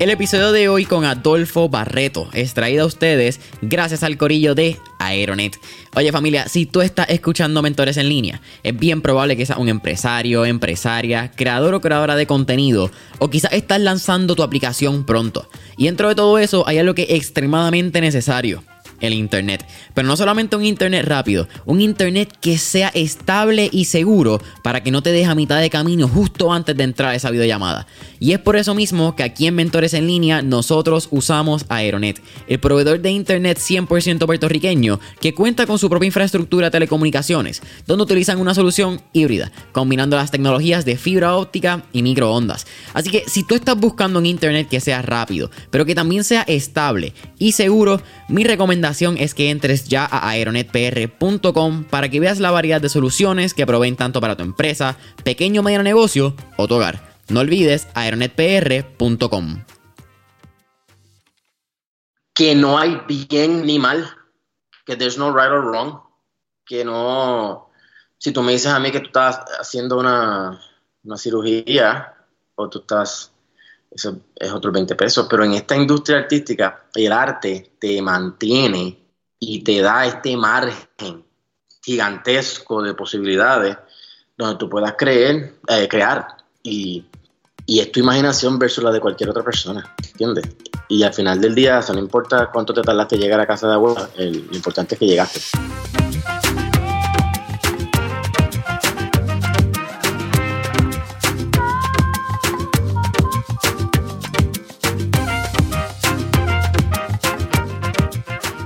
El episodio de hoy con Adolfo Barreto es traído a ustedes gracias al corillo de Aeronet. Oye familia, si tú estás escuchando Mentores en línea, es bien probable que seas un empresario, empresaria, creador o creadora de contenido, o quizás estás lanzando tu aplicación pronto. Y dentro de todo eso hay algo que es extremadamente necesario el Internet. Pero no solamente un Internet rápido, un Internet que sea estable y seguro para que no te deje a mitad de camino justo antes de entrar a esa videollamada. Y es por eso mismo que aquí en Mentores en Línea nosotros usamos Aeronet, el proveedor de Internet 100% puertorriqueño que cuenta con su propia infraestructura de telecomunicaciones, donde utilizan una solución híbrida, combinando las tecnologías de fibra óptica y microondas. Así que si tú estás buscando un Internet que sea rápido, pero que también sea estable y seguro, mi recomendación es que entres ya a aeronetpr.com para que veas la variedad de soluciones que proveen tanto para tu empresa, pequeño o mediano negocio o tu hogar. No olvides aeronetpr.com. Que no hay bien ni mal, que there's no right or wrong, que no... Si tú me dices a mí que tú estás haciendo una, una cirugía o tú estás eso es otro 20 pesos, pero en esta industria artística el arte te mantiene y te da este margen gigantesco de posibilidades donde tú puedas creer, eh, crear y, y, es tu imaginación versus la de cualquier otra persona, ¿entiendes? Y al final del día, no importa cuánto te tardaste en llegar a casa de abuela, lo importante es que llegaste.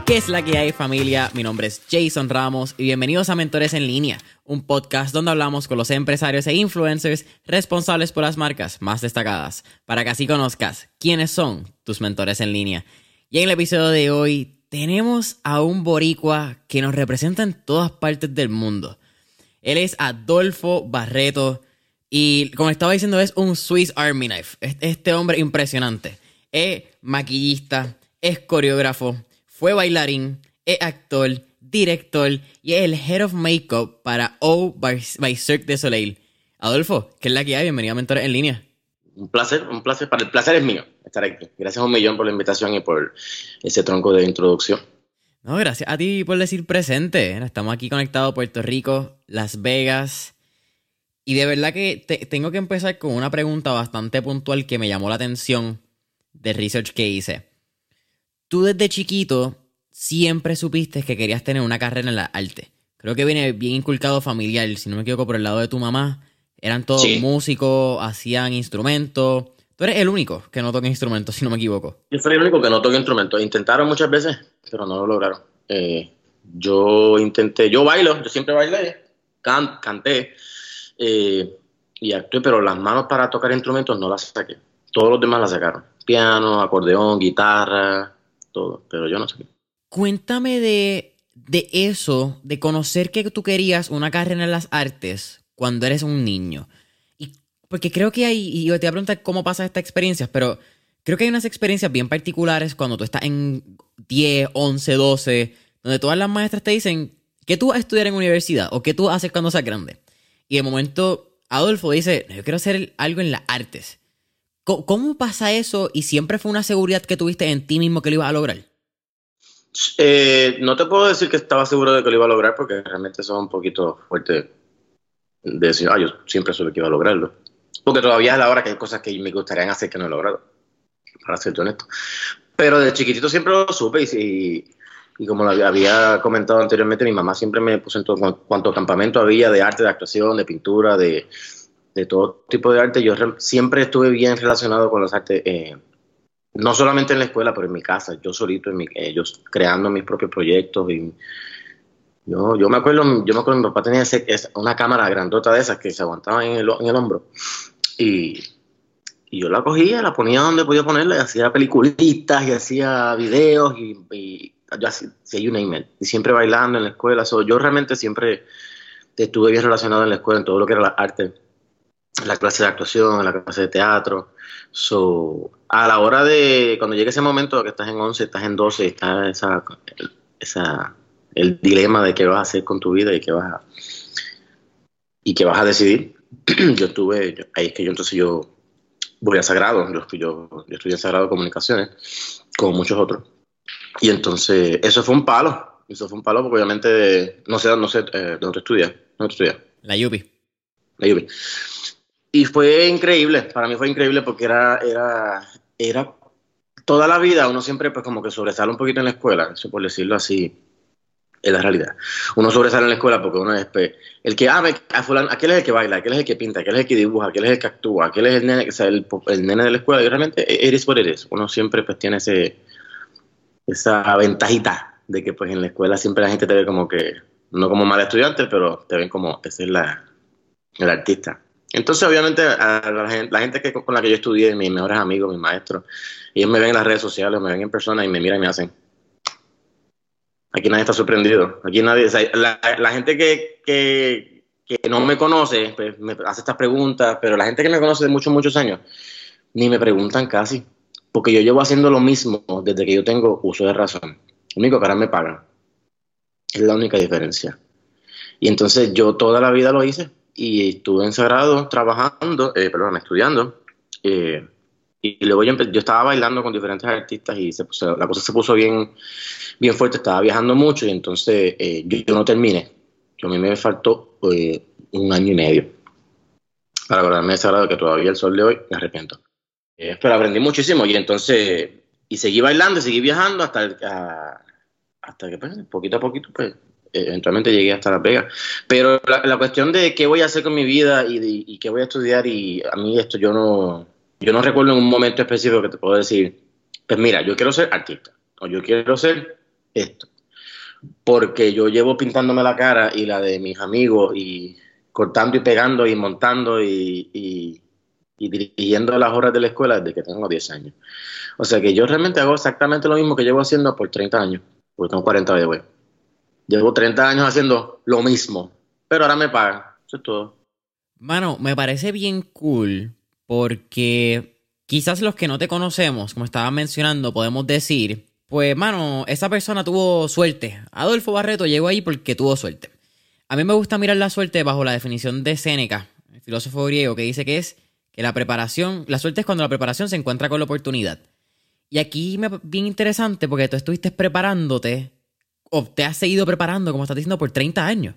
¿Qué es la que hay familia? Mi nombre es Jason Ramos y bienvenidos a Mentores en Línea, un podcast donde hablamos con los empresarios e influencers responsables por las marcas más destacadas, para que así conozcas quiénes son tus mentores en línea. Y en el episodio de hoy tenemos a un boricua que nos representa en todas partes del mundo. Él es Adolfo Barreto y como estaba diciendo es un Swiss Army Knife. Este hombre impresionante. Es maquillista, es coreógrafo fue bailarín, es actor, director y es el Head of Makeup para O by, Cirque du Soleil. Adolfo, ¿qué es la que hay? Bienvenido a Mentores en Línea. Un placer, un placer. Para el placer es mío estar aquí. Gracias a un millón por la invitación y por ese tronco de introducción. No, gracias a ti por decir presente. Estamos aquí conectados Puerto Rico, Las Vegas. Y de verdad que tengo que empezar con una pregunta bastante puntual que me llamó la atención de research que hice tú desde chiquito siempre supiste que querías tener una carrera en la arte. Creo que viene bien inculcado familiar, si no me equivoco, por el lado de tu mamá. Eran todos músicos, hacían instrumentos. Tú eres el único que no toca instrumentos, si no me equivoco. Yo soy el único que no toca instrumentos. Intentaron muchas veces, pero no lo lograron. Eh, yo intenté, yo bailo, yo siempre bailé, canté eh, y actué, pero las manos para tocar instrumentos no las saqué. Todos los demás las sacaron. Piano, acordeón, guitarra, todo, pero yo no sé. Cuéntame de, de eso, de conocer que tú querías una carrera en las artes cuando eres un niño. Y porque creo que hay, y te voy a preguntar cómo pasa esta experiencia, pero creo que hay unas experiencias bien particulares cuando tú estás en 10, 11, 12, donde todas las maestras te dicen que tú vas a estudiar en universidad o qué tú haces cuando seas grande. Y de momento Adolfo dice, yo quiero hacer algo en las artes. ¿Cómo pasa eso y siempre fue una seguridad que tuviste en ti mismo que lo ibas a lograr? Eh, no te puedo decir que estaba seguro de que lo iba a lograr porque realmente son un poquito fuerte de decir, ah, yo siempre supe que iba a lograrlo. Porque todavía es la hora que hay cosas que me gustaría hacer que no he logrado, para ser honesto. Pero de chiquitito siempre lo supe y, y, como lo había comentado anteriormente, mi mamá siempre me puso en todo cuanto campamento había de arte, de actuación, de pintura, de, de todo tipo de arte. Yo siempre estuve bien relacionado con los artes, eh, no solamente en la escuela, pero en mi casa, yo solito, en mi, eh, creando mis propios proyectos. Y yo, yo me acuerdo, yo me acuerdo, mi papá tenía una cámara grandota de esas que se aguantaba en el, en el hombro. Y, y, yo la cogía, la ponía donde podía ponerla, y hacía peliculitas y hacía videos y, y yo hacía, Y siempre bailando en la escuela. yo realmente siempre estuve bien relacionado en la escuela, en todo lo que era la arte la clase de actuación, la clase de teatro. So, a la hora de, cuando llegue ese momento que estás en 11, estás en 12, está esa, esa, el dilema de qué vas a hacer con tu vida y qué vas a, y qué vas a decidir. yo estuve, ahí es que yo entonces yo voy a Sagrado, yo, yo, yo estudié en Sagrado Comunicaciones, como muchos otros. Y entonces, eso fue un palo, eso fue un palo porque obviamente, no sé, no sé, eh, ¿dónde estudias? ¿Dónde estudias? La Yupi. La Yupi. Y fue increíble, para mí fue increíble porque era, era, era toda la vida uno siempre pues como que sobresale un poquito en la escuela, eso por decirlo así, es la realidad. Uno sobresale en la escuela porque uno es pues, el que, ah, aquel es el que baila, aquel es el que pinta, aquel es el que dibuja, aquel es el que actúa, aquel es el nene, o el nene de la escuela, y realmente eres por eres. Uno siempre pues tiene ese, esa ventajita de que pues en la escuela siempre la gente te ve como que, no como mal estudiante, pero te ven como, ese es la, el artista. Entonces, obviamente, a la gente, la gente que, con la que yo estudié, mis mejores amigos, mis maestros, ellos me ven en las redes sociales, me ven en persona y me miran y me hacen. Aquí nadie está sorprendido. Aquí nadie. la, gente que, que, que, no me conoce pues, me hace estas preguntas, pero la gente que me conoce de muchos, muchos años, ni me preguntan casi. Porque yo llevo haciendo lo mismo desde que yo tengo uso de razón. Lo único que ahora me pagan. Es la única diferencia. Y entonces yo toda la vida lo hice y estuve encerrado trabajando, eh, perdón, estudiando. Eh, y luego yo, yo, estaba bailando con diferentes artistas y se la cosa se puso bien, bien fuerte, estaba viajando mucho y entonces eh, yo, no terminé. Yo a mí me faltó eh, un año y medio para acordarme de ese que todavía el sol de hoy me arrepiento. pero aprendí muchísimo y entonces, y seguí bailando, seguí viajando hasta, hasta que pues, poquito a poquito pues eventualmente llegué hasta Las Vegas. Pero la, cuestión de qué voy a hacer con mi vida y, qué voy a estudiar, y a mí esto yo no, yo no recuerdo en un momento específico que te puedo decir, pues mira, yo quiero ser artista, o yo quiero ser esto. Porque yo llevo pintándome la cara y la de mis amigos y cortando y pegando y montando y, dirigiendo las horas de la escuela desde que tengo 10 años. O sea que yo realmente hago exactamente lo mismo que llevo haciendo por 30 años, porque tengo 40 de hoy. Llevo 30 años haciendo lo mismo, pero ahora me pagan. Eso es todo. Mano, me parece bien cool porque quizás los que no te conocemos, como estaba mencionando, podemos decir, pues, mano, esa persona tuvo suerte. Adolfo Barreto llegó ahí porque tuvo suerte. A mí me gusta mirar la suerte bajo la definición de Séneca, el filósofo griego, que dice que es que la preparación, la suerte es cuando la preparación se encuentra con la oportunidad. Y aquí me bien interesante porque tú estuviste preparándote o te has seguido preparando, como estás diciendo, por 30 años.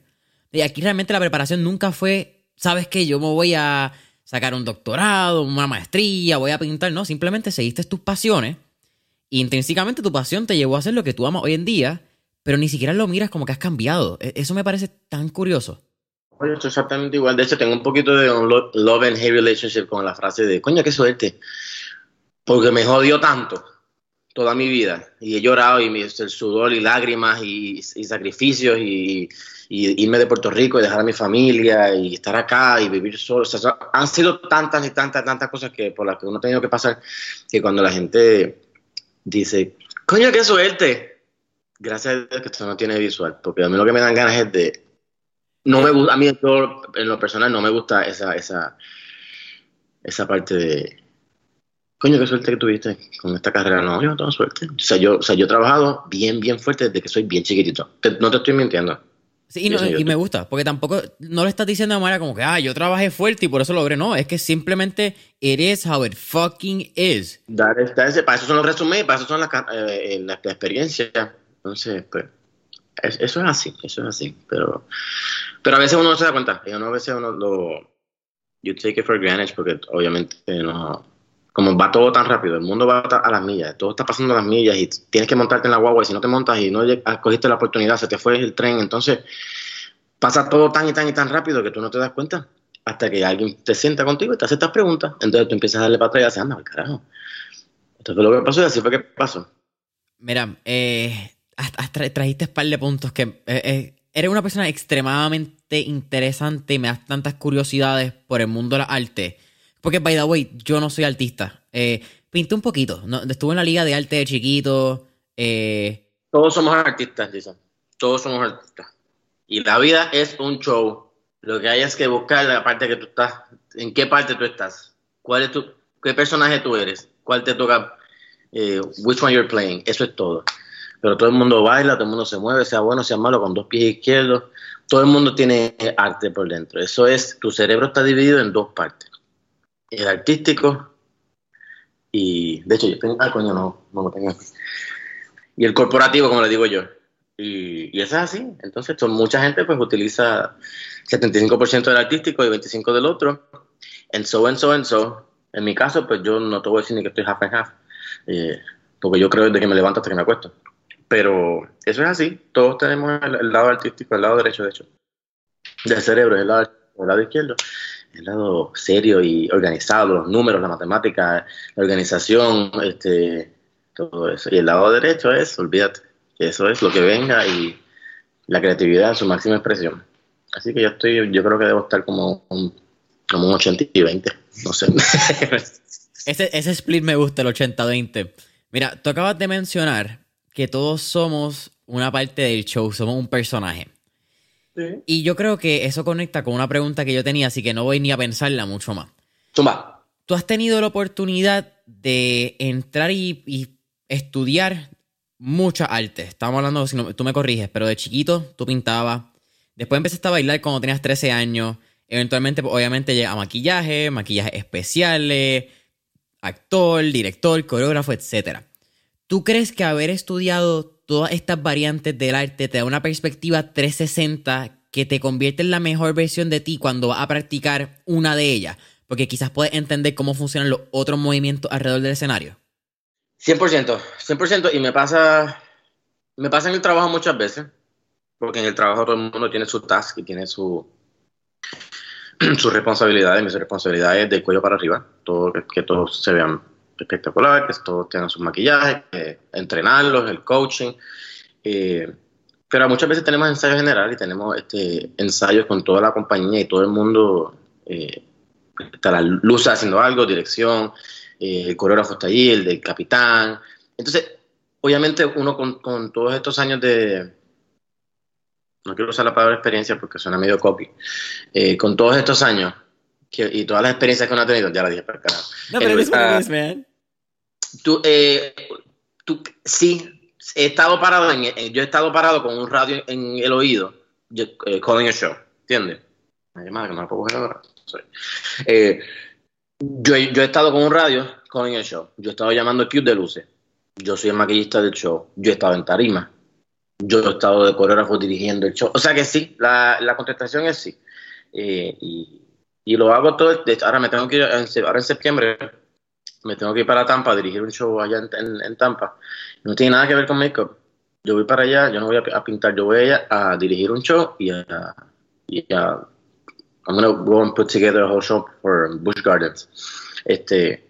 Y aquí realmente la preparación nunca fue, ¿sabes qué? Yo me voy a sacar un doctorado, una maestría, voy a pintar. No, simplemente seguiste tus pasiones. Y intrínsecamente tu pasión te llevó a hacer lo que tú amas hoy en día, pero ni siquiera lo miras como que has cambiado. E-, eso me parece tan curioso. Oye, esto es exactamente igual. De hecho, tengo un poquito de un love and hate relationship con la frase de, coño, qué suerte. Porque me jodió tanto toda mi vida y he llorado y el sudor y lágrimas y, sacrificios y, irme de Puerto Rico y dejar a mi familia y estar acá y vivir solo. O sea, han sido tantas y tantas, tantas cosas que por las que uno ha tenido que pasar que cuando la gente dice, coño, qué suerte, gracias a Dios que esto no tiene visual, porque a mí lo que me dan ganas es de... No me gusta, a mí en lo personal no me gusta esa, esa, esa parte de coño, qué suerte que tuviste con esta carrera. No, yo no tengo suerte. O sea, yo, o sea, yo he trabajado bien, bien fuerte desde que soy bien chiquitito. no te estoy mintiendo. Sí, y, me gusta, porque tampoco no le estás diciendo de manera como que, ah, yo trabajé fuerte y por eso logré. No, es que simplemente it is how it fucking is. Dar, para eso son los resúmenes, para eso son las eh, la, experiencias. Entonces, pues, eso es así, eso es así. Pero, pero a veces uno no se da cuenta. Y a veces uno lo. You take it for granted, porque obviamente no como va todo tan rápido, el mundo va a las millas, todo está pasando a las millas y tienes que montarte en la guagua y si no te montas y no cogiste la oportunidad, se te fue el tren, entonces pasa todo tan y tan y tan rápido que tú no te das cuenta hasta que alguien te sienta contigo y te hace estas preguntas, entonces tú empiezas a darle para atrás y haces, anda, carajo. Esto fue lo que pasó y así fue que pasó. Mira, eh, trajiste un par de puntos que eh, eh, eres una persona extremadamente interesante y me das tantas curiosidades por el mundo de la arte porque, by the way, yo no soy artista. Eh, pinté un poquito. Estuve en la liga de arte de chiquito. Eh, Todos somos artistas, Jason. Todos somos artistas. Y la vida es un show. Lo que hay es que buscar la parte que tú estás. ¿En qué parte tú estás? ¿Cuál es tu, ¿Qué personaje tú eres? ¿Cuál te toca? Eh, which one you're playing. Eso es todo. Pero todo el mundo baila, todo el mundo se mueve, sea bueno, sea malo, con dos pies izquierdos. Todo el mundo tiene arte por dentro. Eso es, tu cerebro está dividido en dos partes el artístico Y de hecho, yo tengo, ah, coño, no, no lo tengo. Y el corporativo, como le digo yo. Y, y eso es así. Entonces, mucha gente pues utiliza 75% del artístico y 25% del otro. En so, en so, en so. En mi caso, pues yo no te voy a decir ni que estoy half and half. Eh, porque yo creo desde que me levanto hasta que me acuesto. Pero eso es así. Todos tenemos el, lado artístico, el lado derecho, de hecho. Del cerebro, el lado, el lado izquierdo el lado serio y organizado, los números, la matemática, la organización, este, todo eso. Y el lado derecho es, olvídate, eso es lo que venga y la creatividad en su máxima expresión. Así que yo estoy, yo creo que debo estar como un, como un 80 y 20, no sé. ese, ese split me gusta, el 80-20. Mira, tú acabas de mencionar que todos somos una parte del show, somos un personaje. Y yo creo que eso conecta con una pregunta que yo tenía, así que no voy ni a pensarla mucho más. Toma. Tú has tenido la oportunidad de entrar y, estudiar mucha arte. Estamos hablando, si no, tú me corriges, pero de chiquito tú pintabas. Después empezaste a bailar cuando tenías 13 años. Eventualmente, pues, obviamente, llega a maquillaje, maquillaje especiales, actor, director, coreógrafo, etc. ¿Tú crees que haber estudiado todas estas variantes del arte te da una perspectiva 360 que te convierte en la mejor versión de ti cuando vas a practicar una de ellas, porque quizás puedes entender cómo funcionan los otros movimientos alrededor del escenario. 100%, 100%, y me pasa, me pasa en el trabajo muchas veces, porque en el trabajo todo el mundo tiene su task y tiene su, sus responsabilidades, mis responsabilidades de cuello para arriba, todo, que todos se vean espectacular, que todos tengan sus maquillajes, entrenarlos, el coaching. Eh, pero muchas veces tenemos ensayos generales y tenemos este, ensayos con toda la compañía y todo el mundo. Eh, está la luz haciendo algo, dirección, eh, el coreógrafo está allí, el del capitán. Entonces, obviamente uno con, con, todos estos años de... No quiero usar la palabra experiencia porque suena medio copy. con todos estos años y todas las experiencias que uno ha tenido, ya la dije para carajo. No, pero es uh, man. Tú, eh, tú, sí, he estado parado, en, yo he estado parado con un radio en el oído, yo, eh, calling a show, ¿entiendes? Ay, madre, que no me puedo coger ahora. Eh, yo, yo, he estado con un radio, calling a show. Yo he estado llamando cube de luces. Yo soy el maquillista del show. Yo he estado en tarima. Yo he estado de coreógrafo dirigiendo el show. O sea que sí, la, la contestación es sí. Eh, y y lo hago todo, ahora me tengo que ir, ahora en septiembre, me tengo que ir para Tampa a dirigir un show allá en, Tampa. No tiene nada que ver con make-up. Yo voy para allá, yo no voy a, pintar, yo voy allá a dirigir un show y a, y a I'm gonna go and put together a whole show for Bush Gardens. Este,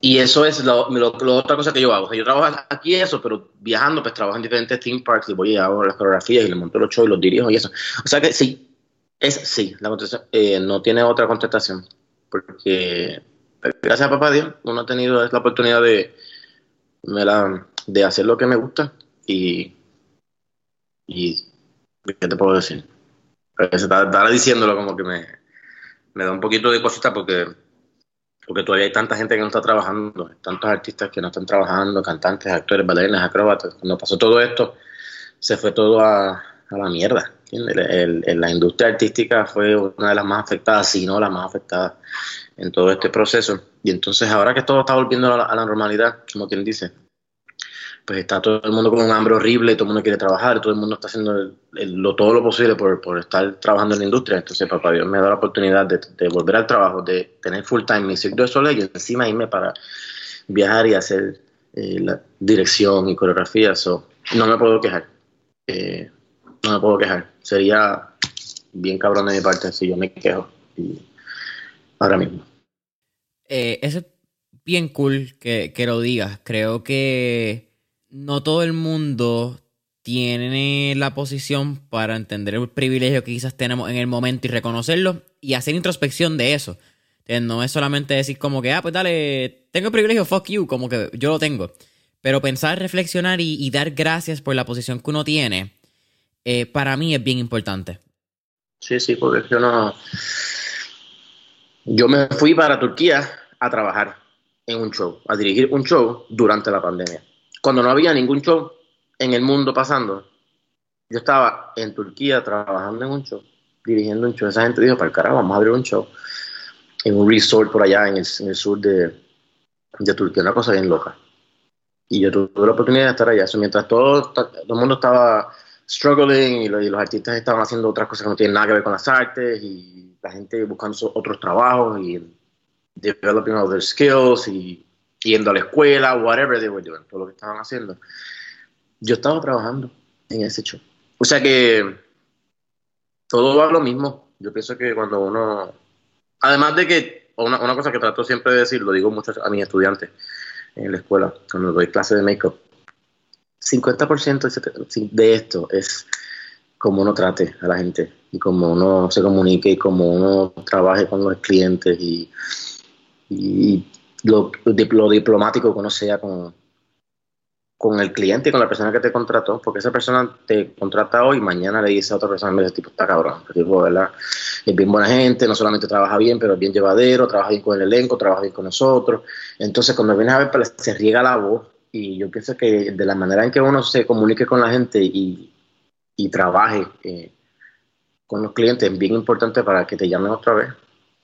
y eso es lo, otra cosa que yo hago. yo trabajo aquí eso, pero viajando, pues trabajo en diferentes theme parks y voy a hago las coreografías y le monto los shows y los dirijo y eso. O sea que sí, es sí, la contestación eh, no tiene otra contestación, porque gracias a papá Dios uno ha tenido la oportunidad de, de hacer lo que me gusta y, y ¿qué te puedo decir? Estar diciéndolo como que me, me da un poquito de cosita porque porque todavía hay tanta gente que no está trabajando, tantos artistas que no están trabajando, cantantes, actores, bailarines, acróbatas. Cuando pasó todo esto, se fue todo a, a la mierda la industria artística fue una de las más afectadas, si no la más afectada en todo este proceso. Y entonces ahora que todo está volviendo a la, normalidad, como quien dice, pues está todo el mundo con un hambre horrible, todo el mundo quiere trabajar, todo el mundo está haciendo todo lo posible por, por, estar trabajando en la industria. Entonces, papá Dios me da la oportunidad de, volver al trabajo, de tener full time mi ciclo de soleil y encima irme para viajar y hacer eh, la dirección y coreografía. So, no me puedo quejar. Eh, no me puedo quejar. Sería bien cabrón de mi parte si yo me quejo ahora mismo. Eh, es bien cool que, lo digas. Creo que no todo el mundo tiene la posición para entender el privilegio que quizás tenemos en el momento y reconocerlo y hacer introspección de eso. No es solamente decir como que, ah, pues dale, tengo el privilegio, fuck you, como que yo lo tengo. Pero pensar, reflexionar y dar gracias por la posición que uno tiene eh, para mí es bien importante. Sí, sí, porque yo no... Yo me fui para Turquía a trabajar en un show, a dirigir un show durante la pandemia. Cuando no había ningún show en el mundo pasando, yo estaba en Turquía trabajando en un show, dirigiendo un show. Esa gente dijo, para el carajo, vamos a abrir un show en un resort por allá en el, sur de, Turquía, una cosa bien loca. Y yo tuve la oportunidad de estar allá. Mientras todo el mundo estaba struggling y los, y los, artistas estaban haciendo otras cosas que no tienen nada que ver con las artes y la gente buscando otros trabajos y developing other skills y yendo a la escuela, whatever they were doing, todo lo que estaban haciendo. Yo estaba trabajando en ese show. O sea que todo va lo mismo. Yo pienso que cuando uno, además de que, una, una cosa que trato siempre de decir, lo digo mucho a mis estudiantes en la escuela, cuando doy clase de make-up, 50% de esto es cómo uno trate a la gente y cómo uno se comunique y cómo uno trabaje con los clientes y, y lo, lo, diplomático que uno sea con, con el cliente y con la persona que te contrató, porque esa persona te contrata hoy y mañana le dice a otra persona, ese tipo está cabrón, tipo, ¿verdad? es bien buena gente, no solamente trabaja bien, pero es bien llevadero, trabaja bien con el elenco, trabaja bien con nosotros. Entonces, cuando vienes a ver, pues, se riega la voz y yo pienso que de la manera en que uno se comunique con la gente y, trabaje eh, con los clientes es bien importante para que te llamen otra vez,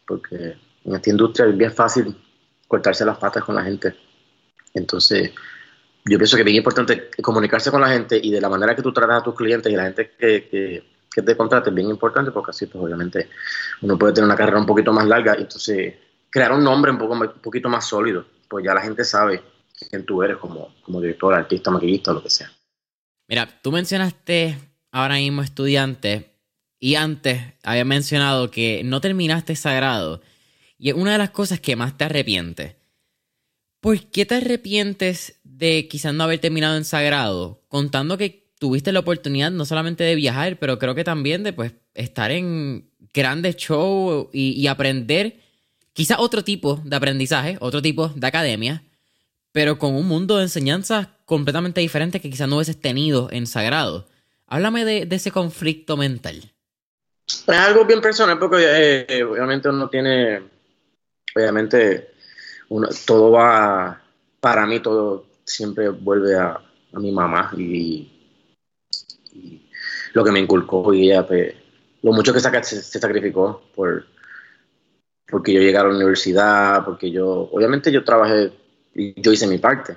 porque en esta industria es bien fácil cortarse las patas con la gente. Entonces, yo pienso que es bien importante comunicarse con la gente y de la manera que tú tratas a tus clientes y la gente que, que, que te contrate es bien importante porque así, pues obviamente, uno puede tener una carrera un poquito más larga y entonces crear un nombre un, poco, un poquito más sólido, pues ya la gente sabe quién tú eres como, como director, artista, maquillista lo que sea. Mira, tú mencionaste ahora mismo estudiante y antes había mencionado que no terminaste sagrado y es una de las cosas que más te arrepientes. ¿Por qué te arrepientes de quizás no haber terminado en sagrado? Contando que tuviste la oportunidad no solamente de viajar, pero creo que también de pues estar en grandes shows y, y aprender quizás otro tipo de aprendizaje, otro tipo de academia, pero con un mundo de enseñanzas completamente diferente que quizás no hubieses tenido en Sagrado. Háblame de, ese conflicto mental. Es algo bien personal porque eh, obviamente uno tiene, obviamente uno, todo va, para mí todo siempre vuelve a, a mi mamá y, lo que me inculcó y ella, pues, lo mucho que se, se sacrificó por porque yo llegué a la universidad, porque yo, obviamente yo trabajé yo hice mi parte,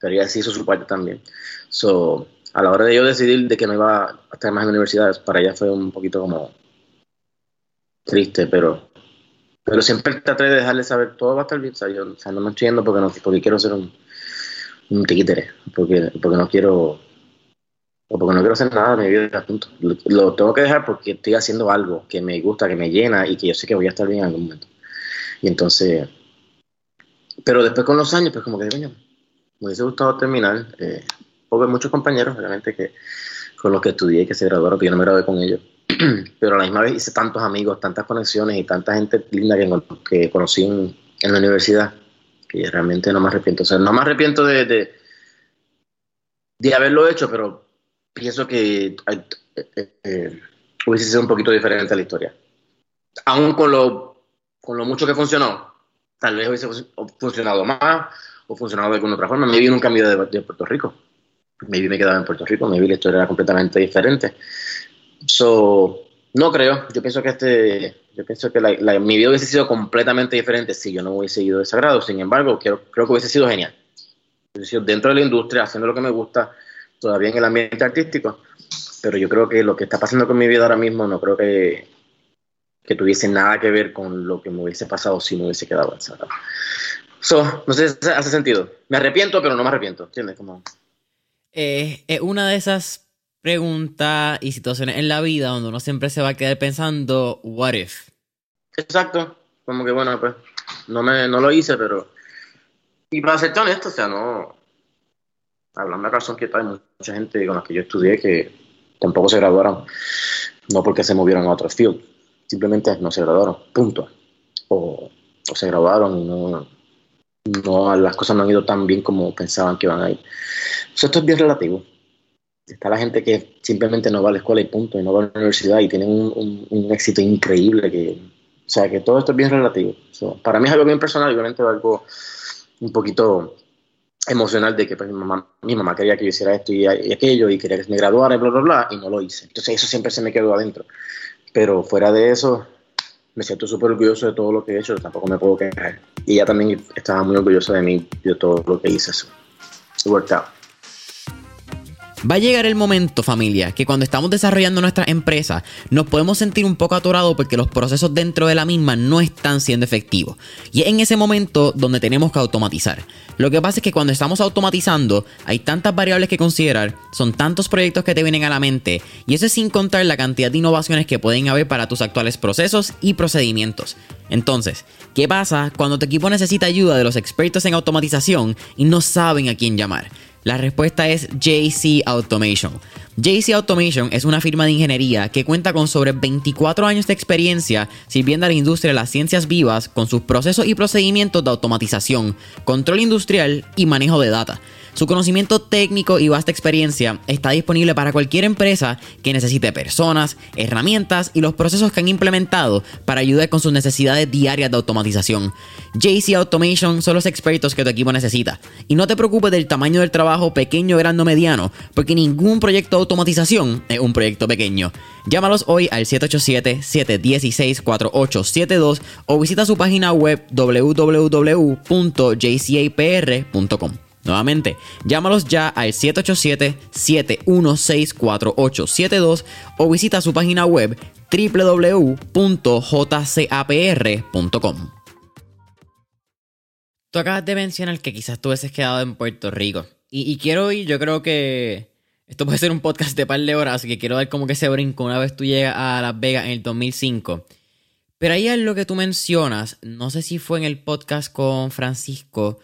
pero ella sí hizo su parte también. So, a la hora de yo decidir de que no iba a estar más en la universidad, para ella fue un poquito como triste, pero pero siempre traté de dejarle saber todo va a estar bien. O sea, yo, o sea, no me estoy yendo porque, no, porque quiero ser un, un tiquitere, porque, porque no quiero o porque no quiero hacer nada de mi vida, punto. Lo, lo, tengo que dejar porque estoy haciendo algo que me gusta, que me llena y que yo sé que voy a estar bien en algún momento. Y entonces, pero después con los años, pues como que, coño, me hubiese gustado terminar. Eh, porque muchos compañeros, realmente, que con los que estudié y que se graduaron, que yo no me gradué con ellos. Pero a la misma vez hice tantos amigos, tantas conexiones y tanta gente linda que, que conocí en, en, la universidad, que realmente no me arrepiento. O sea, no me arrepiento de, de, de haberlo hecho, pero pienso que eh, eh, hubiese sido un poquito diferente la historia. Aún con lo, con lo mucho que funcionó, tal vez hubiese funcionado más o funcionado de alguna otra forma. Maybe nunca me iba de, de Puerto Rico. Maybe me quedaba en Puerto Rico, maybe la historia era completamente diferente. So, no creo. Yo pienso que este, yo pienso que mi vida hubiese sido completamente diferente si yo no hubiese ido de sagrado. Sin embargo, creo, creo que hubiese sido genial. Hubiese sido dentro de la industria, haciendo lo que me gusta, todavía en el ambiente artístico. Pero yo creo que lo que está pasando con mi vida ahora mismo, no creo que, que tuviese nada que ver con lo que me hubiese pasado si me hubiese quedado en Sagrado. So, no sé si hace sentido. Me arrepiento, pero no me arrepiento. ¿Entiendes? Como... Eh, es una de esas preguntas y situaciones en la vida donde uno siempre se va a quedar pensando, what if? Exacto. Como que bueno, pues no, me, no lo hice, pero... Y para ser honesto, o sea, no... Hablando de razón que hay mucha gente con la que yo estudié que tampoco se graduaron, no porque se movieron a otro field, simplemente no se graduaron, punto. O, o se graduaron y no, no, las cosas no han ido tan bien como pensaban que iban a ir. Eso esto es bien relativo. Está la gente que simplemente no va a la escuela y punto, y no va a la universidad y tienen un, un, éxito increíble. Que, o sea, que todo esto es bien relativo. Para mí es algo bien personal, obviamente algo un poquito emocional de que pues, mi, mamá, mi mamá quería que yo hiciera esto y aquello y quería que me graduara y bla, bla, bla, y no lo hice. Entonces eso siempre se me quedó adentro. Pero fuera de eso, me siento súper orgulloso de todo lo que he hecho, tampoco me puedo quejar. Y ella también estaba muy orgullosa de mí, de todo lo que hice. Eso. It out. Va a llegar el momento, familia, que cuando estamos desarrollando nuestra empresa nos podemos sentir un poco atorados porque los procesos dentro de la misma no están siendo efectivos. Y es en ese momento donde tenemos que automatizar. Lo que pasa es que cuando estamos automatizando hay tantas variables que considerar, son tantos proyectos que te vienen a la mente y eso es sin contar la cantidad de innovaciones que pueden haber para tus actuales procesos y procedimientos. Entonces, ¿qué pasa cuando tu equipo necesita ayuda de los expertos en automatización y no saben a quién llamar? La respuesta es JC Automation. JC Automation es una firma de ingeniería que cuenta con sobre 24 años de experiencia sirviendo a la industria de las ciencias vivas con sus procesos y procedimientos de automatización, control industrial y manejo de data. Su conocimiento técnico y vasta experiencia está disponible para cualquier empresa que necesite personas, herramientas y los procesos que han implementado para ayudar con sus necesidades diarias de automatización. JC Automation son los expertos que tu equipo necesita. Y no te preocupes del tamaño del trabajo, pequeño, grande o mediano, porque ningún proyecto de automatización es un proyecto pequeño. Llámalos hoy al 787-716-4872 o visita su página web www.jcapr.com. Nuevamente, llámalos ya al 787-716-4872 o visita su página web www.jcapr.com. Tú acabas de mencionar que quizás tú hubieses quedado en Puerto Rico. Y, quiero ir, yo creo que esto puede ser un podcast de par de horas, así que quiero dar como que ese brinco una vez tú llegas a Las Vegas en el 2005. Pero ahí es lo que tú mencionas, no sé si fue en el podcast con Francisco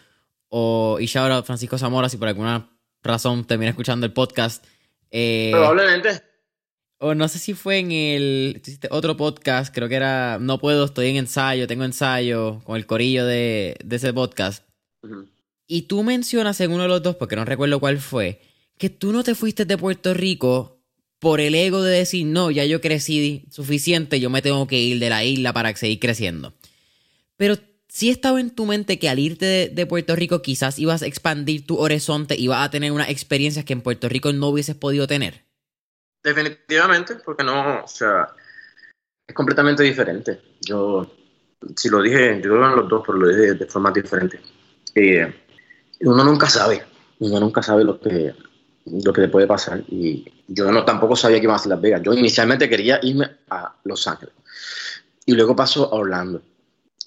o, y shout out Francisco Zamora si por alguna razón termina escuchando el podcast. Eh, Probablemente. O no sé si fue en el otro podcast, creo que era No puedo, estoy en ensayo, tengo ensayo, con el corillo de, ese podcast. Y tú mencionas en uno de los dos, porque no recuerdo cuál fue, que tú no te fuiste de Puerto Rico por el ego de decir, no, ya yo crecí suficiente, yo me tengo que ir de la isla para seguir creciendo. Pero si estaba en tu mente que al irte de, Puerto Rico quizás ibas a expandir tu horizonte y vas a tener unas experiencias que en Puerto Rico no hubieses podido tener? Definitivamente, porque no, o sea, es completamente diferente. Yo, si lo dije, yo creo en los dos, pero lo dije de, forma diferente. Eh, uno nunca sabe, uno nunca sabe lo que, lo que le puede pasar. Y yo no tampoco sabía que iba a Las Vegas. Yo inicialmente quería irme a Los Ángeles. Y luego pasó a Orlando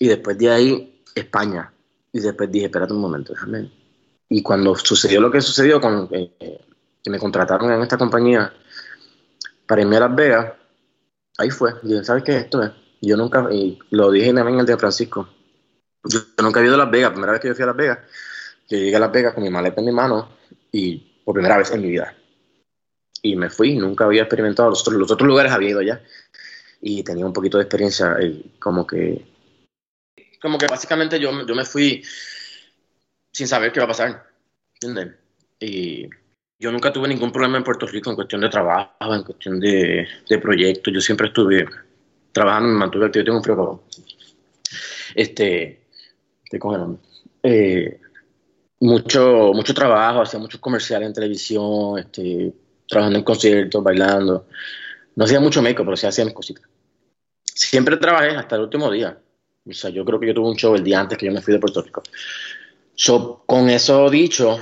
y después de ahí, España. Y después dije, espérate un momento, déjame. Y cuando sucedió lo que sucedió, con, eh, que me contrataron en esta compañía para irme a Las Vegas, ahí fue. Y dije, ¿sabes qué? Esto es. Yo nunca, y lo dije también el de Francisco, yo, nunca he ido a Las Vegas, primera vez que yo fui a Las Vegas, yo llegué a Las Vegas con mi maleta en mi mano y por primera vez en mi vida. Y me fui, nunca había experimentado, los otros, los otros lugares había ido ya. Y tenía un poquito de experiencia, y como que como que básicamente yo, yo me fui sin saber qué va a pasar, ¿entiendes? Y yo nunca tuve ningún problema en Puerto Rico en cuestión de trabajo, en cuestión de, de proyectos. Yo siempre estuve trabajando, me mantuve activo, tengo un frío Este, estoy congelando. Eh, mucho, mucho trabajo, hacía muchos comerciales en televisión, este, trabajando en conciertos, bailando. No hacía mucho make pero sí hacía mis cositas. Siempre trabajé hasta el último día. O sea, yo creo que yo tuve un show el día antes que yo me fui de Puerto Rico. So, con eso dicho,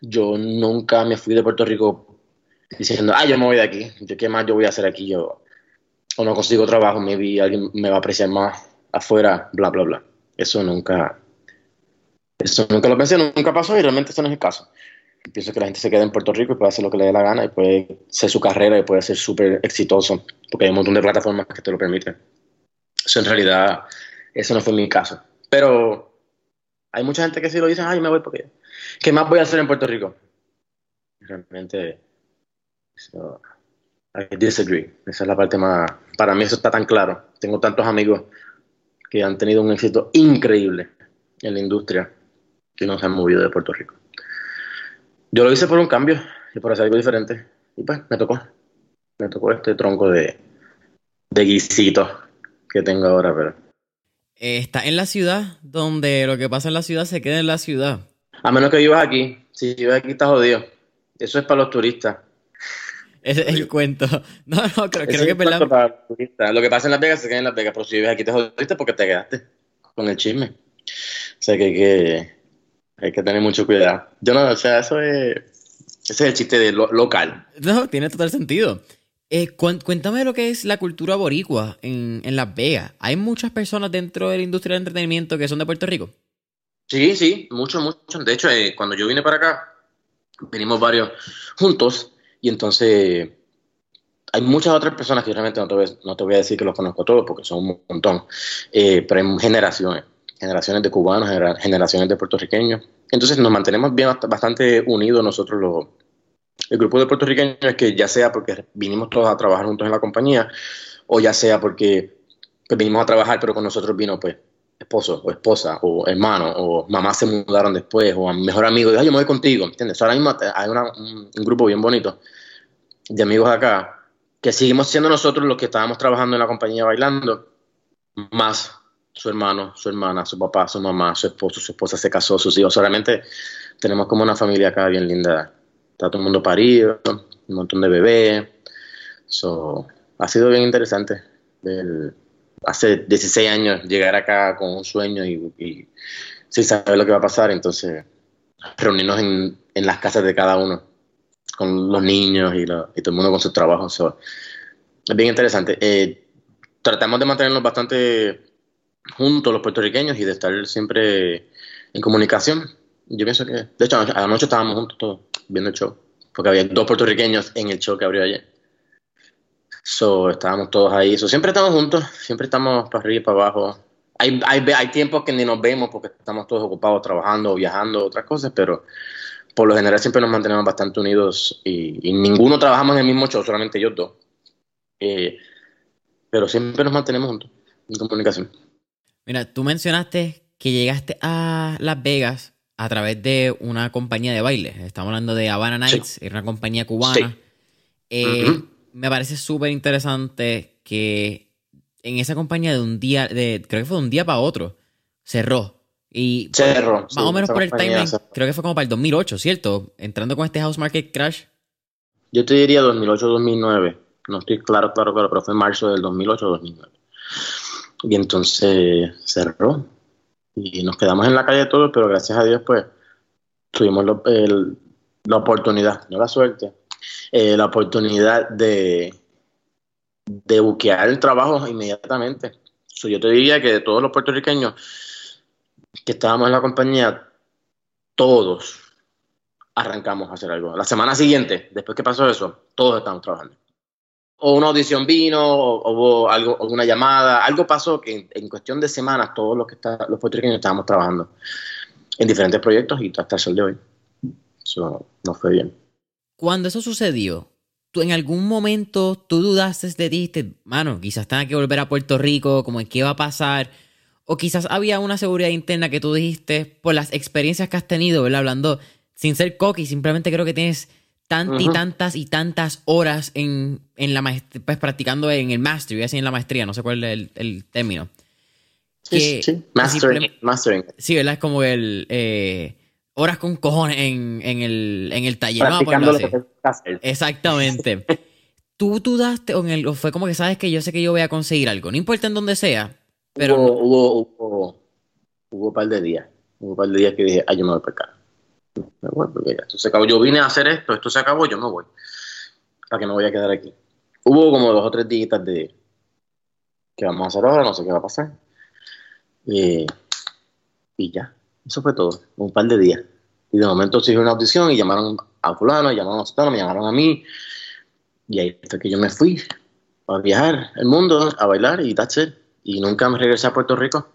yo nunca me fui de Puerto Rico diciendo, ah, yo me voy de aquí, yo qué más yo voy a hacer aquí, yo o no consigo trabajo, maybe alguien me va a apreciar más afuera, bla, bla, bla. Eso nunca, eso nunca lo pensé, nunca pasó y realmente eso no es el caso. Pienso que la gente se queda en Puerto Rico y puede hacer lo que le dé la gana y puede ser su carrera y puede ser súper exitoso, porque hay un montón de plataformas que te lo permiten. Eso en realidad eso no fue mi caso. Pero hay mucha gente que sí lo dice, ay, me voy porque... ¿Qué más voy a hacer en Puerto Rico? Realmente, I disagree. Esa es la parte más... Para mí eso está tan claro. Tengo tantos amigos que han tenido un éxito increíble en la industria que no se han movido de Puerto Rico. Yo lo hice por un cambio y por hacer algo diferente. Y pues me tocó. Me tocó este tronco de, de guisito que tengo ahora, pero eh, está en la ciudad, donde lo que pasa en la ciudad se queda en la ciudad. A menos que vivas aquí. Si vivas aquí, estás jodido. Eso es para los turistas. Ese es el cuento. No, no, creo, creo que es verdad. Lo que pasa en Las Vegas se queda en Las Vegas, pero si vives aquí te jodiste porque te quedaste con el chisme. O sea que hay que, hay que tener mucho cuidado. Yo no, o sea, eso es. Ese es el chiste de local. No, tiene total sentido. Eh, cuéntame lo que es la cultura boricua en, en Las Vegas. ¿Hay muchas personas dentro de la industria del entretenimiento que son de Puerto Rico? Sí, sí, muchos, muchos. De hecho, eh, cuando yo vine para acá, venimos varios juntos y entonces hay muchas otras personas que realmente no te voy, no te voy a decir que los conozco todos porque son un montón, eh, pero hay generaciones, generaciones de cubanos, generaciones de puertorriqueños. Entonces nos mantenemos bien, bastante unidos nosotros los, el grupo de puertorriqueños es que ya sea porque vinimos todos a trabajar juntos en la compañía o ya sea porque pues, vinimos a trabajar pero con nosotros vino pues esposo o esposa o hermano o mamá se mudaron después o mejor amigo, dijo, yo me voy contigo, ¿entiendes? Ahora mismo hay un, grupo bien bonito de amigos acá que seguimos siendo nosotros los que estábamos trabajando en la compañía bailando, más su hermano, su hermana, su papá, su mamá, su esposo, su esposa se casó, sus hijos. Solamente tenemos como una familia acá bien linda. Está todo el mundo parido, un montón de bebés. So, ha sido bien interesante. El, hace 16 años llegar acá con un sueño y, sin saber lo que va a pasar, entonces reunirnos en, las casas de cada uno, con los niños y, todo el mundo con sus trabajos. es bien interesante. Eh, tratamos de mantenernos bastante juntos los puertorriqueños y de estar siempre en comunicación. Yo pienso que, de hecho, anoche estábamos juntos todos viendo el show, porque había dos puertorriqueños en el show que abrió ayer. So, estábamos todos ahí. So, siempre estamos juntos, siempre estamos para arriba y para abajo. Hay, hay, hay tiempos que ni nos vemos porque estamos todos ocupados trabajando, viajando, otras cosas, pero por lo general siempre nos mantenemos bastante unidos y, ninguno trabajamos en el mismo show, solamente ellos dos. Eh, pero siempre nos mantenemos juntos en comunicación. Mira, tú mencionaste que llegaste a Las Vegas a través de una compañía de baile. Estamos hablando de Havana Nights, una compañía cubana. Eh, me parece súper interesante que en esa compañía de un día, de, creo que fue de un día para otro, cerró. Y cerró. Más o menos por el timing, creo que fue como para el 2008, ¿cierto? Entrando con este house market crash. Yo te diría 2008-2009. No estoy claro, claro, claro, pero fue en marzo del 2008-2009. Y entonces cerró. Y nos quedamos en la calle todos, pero gracias a Dios, pues, tuvimos la oportunidad, no la suerte, eh, la oportunidad de, de buquear el trabajo inmediatamente. yo te diría que de todos los puertorriqueños que estábamos en la compañía, todos arrancamos a hacer algo. La semana siguiente, después que pasó eso, todos estamos trabajando. O una audición vino, o hubo algo, alguna llamada, algo pasó que en, cuestión de semanas todos los que está, los puertorriqueños estábamos trabajando en diferentes proyectos y hasta el sol de hoy. Eso no fue bien. Cuando eso sucedió, ¿tú en algún momento tú dudaste de ti? mano, quizás tenga que volver a Puerto Rico, como en qué va a pasar. O quizás había una seguridad interna que tú dijiste por las experiencias que has tenido, ¿verdad? Hablando sin ser cocky, simplemente creo que tienes tantas y tantas y tantas horas en, la maestría, pues practicando en el master, así en la maestría, no sé cuál es el, término. Sí, sí, Mastering, mastering. Sí, ¿verdad? Es como el... Eh, horas con cojones en, en, el, en el taller. Exactamente. tú dudaste o, en el, fue como que sabes que yo sé que yo voy a conseguir algo, no importa en dónde sea, pero... Hubo, hubo, hubo, hubo, un par de días, hubo un par de días que dije, ay, yo me voy para acá. Me voy porque ya esto se acabó. Yo vine a hacer esto, esto se acabó, yo me voy. Para que me voy a quedar aquí. Hubo como dos o tres días de ¿qué vamos a hacer ahora? No sé qué va a pasar. y ya. Eso fue todo, un par de días. Y de momento se una audición y llamaron a fulano, llamaron a fulano, me llamaron a mí. Y ahí fue que yo me fui a viajar el mundo, a bailar y that's it. Y nunca me regresé a Puerto Rico.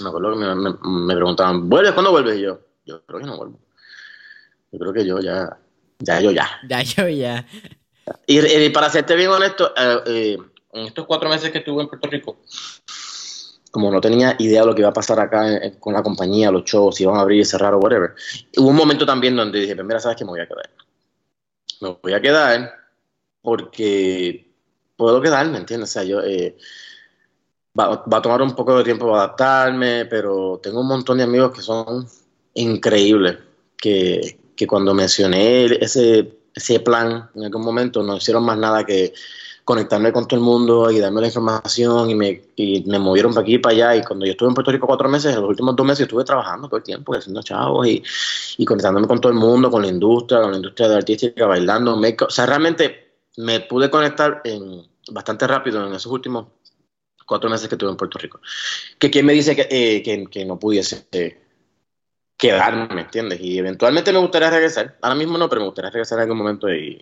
Me acuerdo que me, preguntaban, ¿vuelves? ¿Cuándo vuelves? Y yo, yo creo que no vuelvo. Yo creo que yo ya, ya yo ya. Ya yo ya. Y, para serte bien honesto, eh, eh, en estos cuatro meses que estuve en Puerto Rico, como no tenía idea de lo que iba a pasar acá con la compañía, los shows, si iban a abrir y cerrar o whatever. Hubo un momento también donde dije, pues mira, sabes que me voy a quedar. Me voy a quedar porque puedo quedarme, ¿entiendes? O sea, yo eh, va, a tomar un poco de tiempo para adaptarme, pero tengo un montón de amigos que son increíbles, que, que cuando mencioné ese ese plan en algún momento, no hicieron más nada que conectarme con todo el mundo y darme la información y me, y me movieron para aquí y para allá. Y cuando yo estuve en Puerto Rico cuatro meses, en los últimos dos meses estuve trabajando todo el tiempo, haciendo chavos y, y conectándome con todo el mundo, con la industria, con la industria de artística, bailando, O sea, realmente me pude conectar en, bastante rápido en esos últimos cuatro meses que estuve en Puerto Rico. Que quién me dice que, eh, que, que, no pudiese eh, quedarme, ¿me entiendes? Y eventualmente me gustaría regresar. Ahora mismo no, pero me gustaría regresar en algún momento y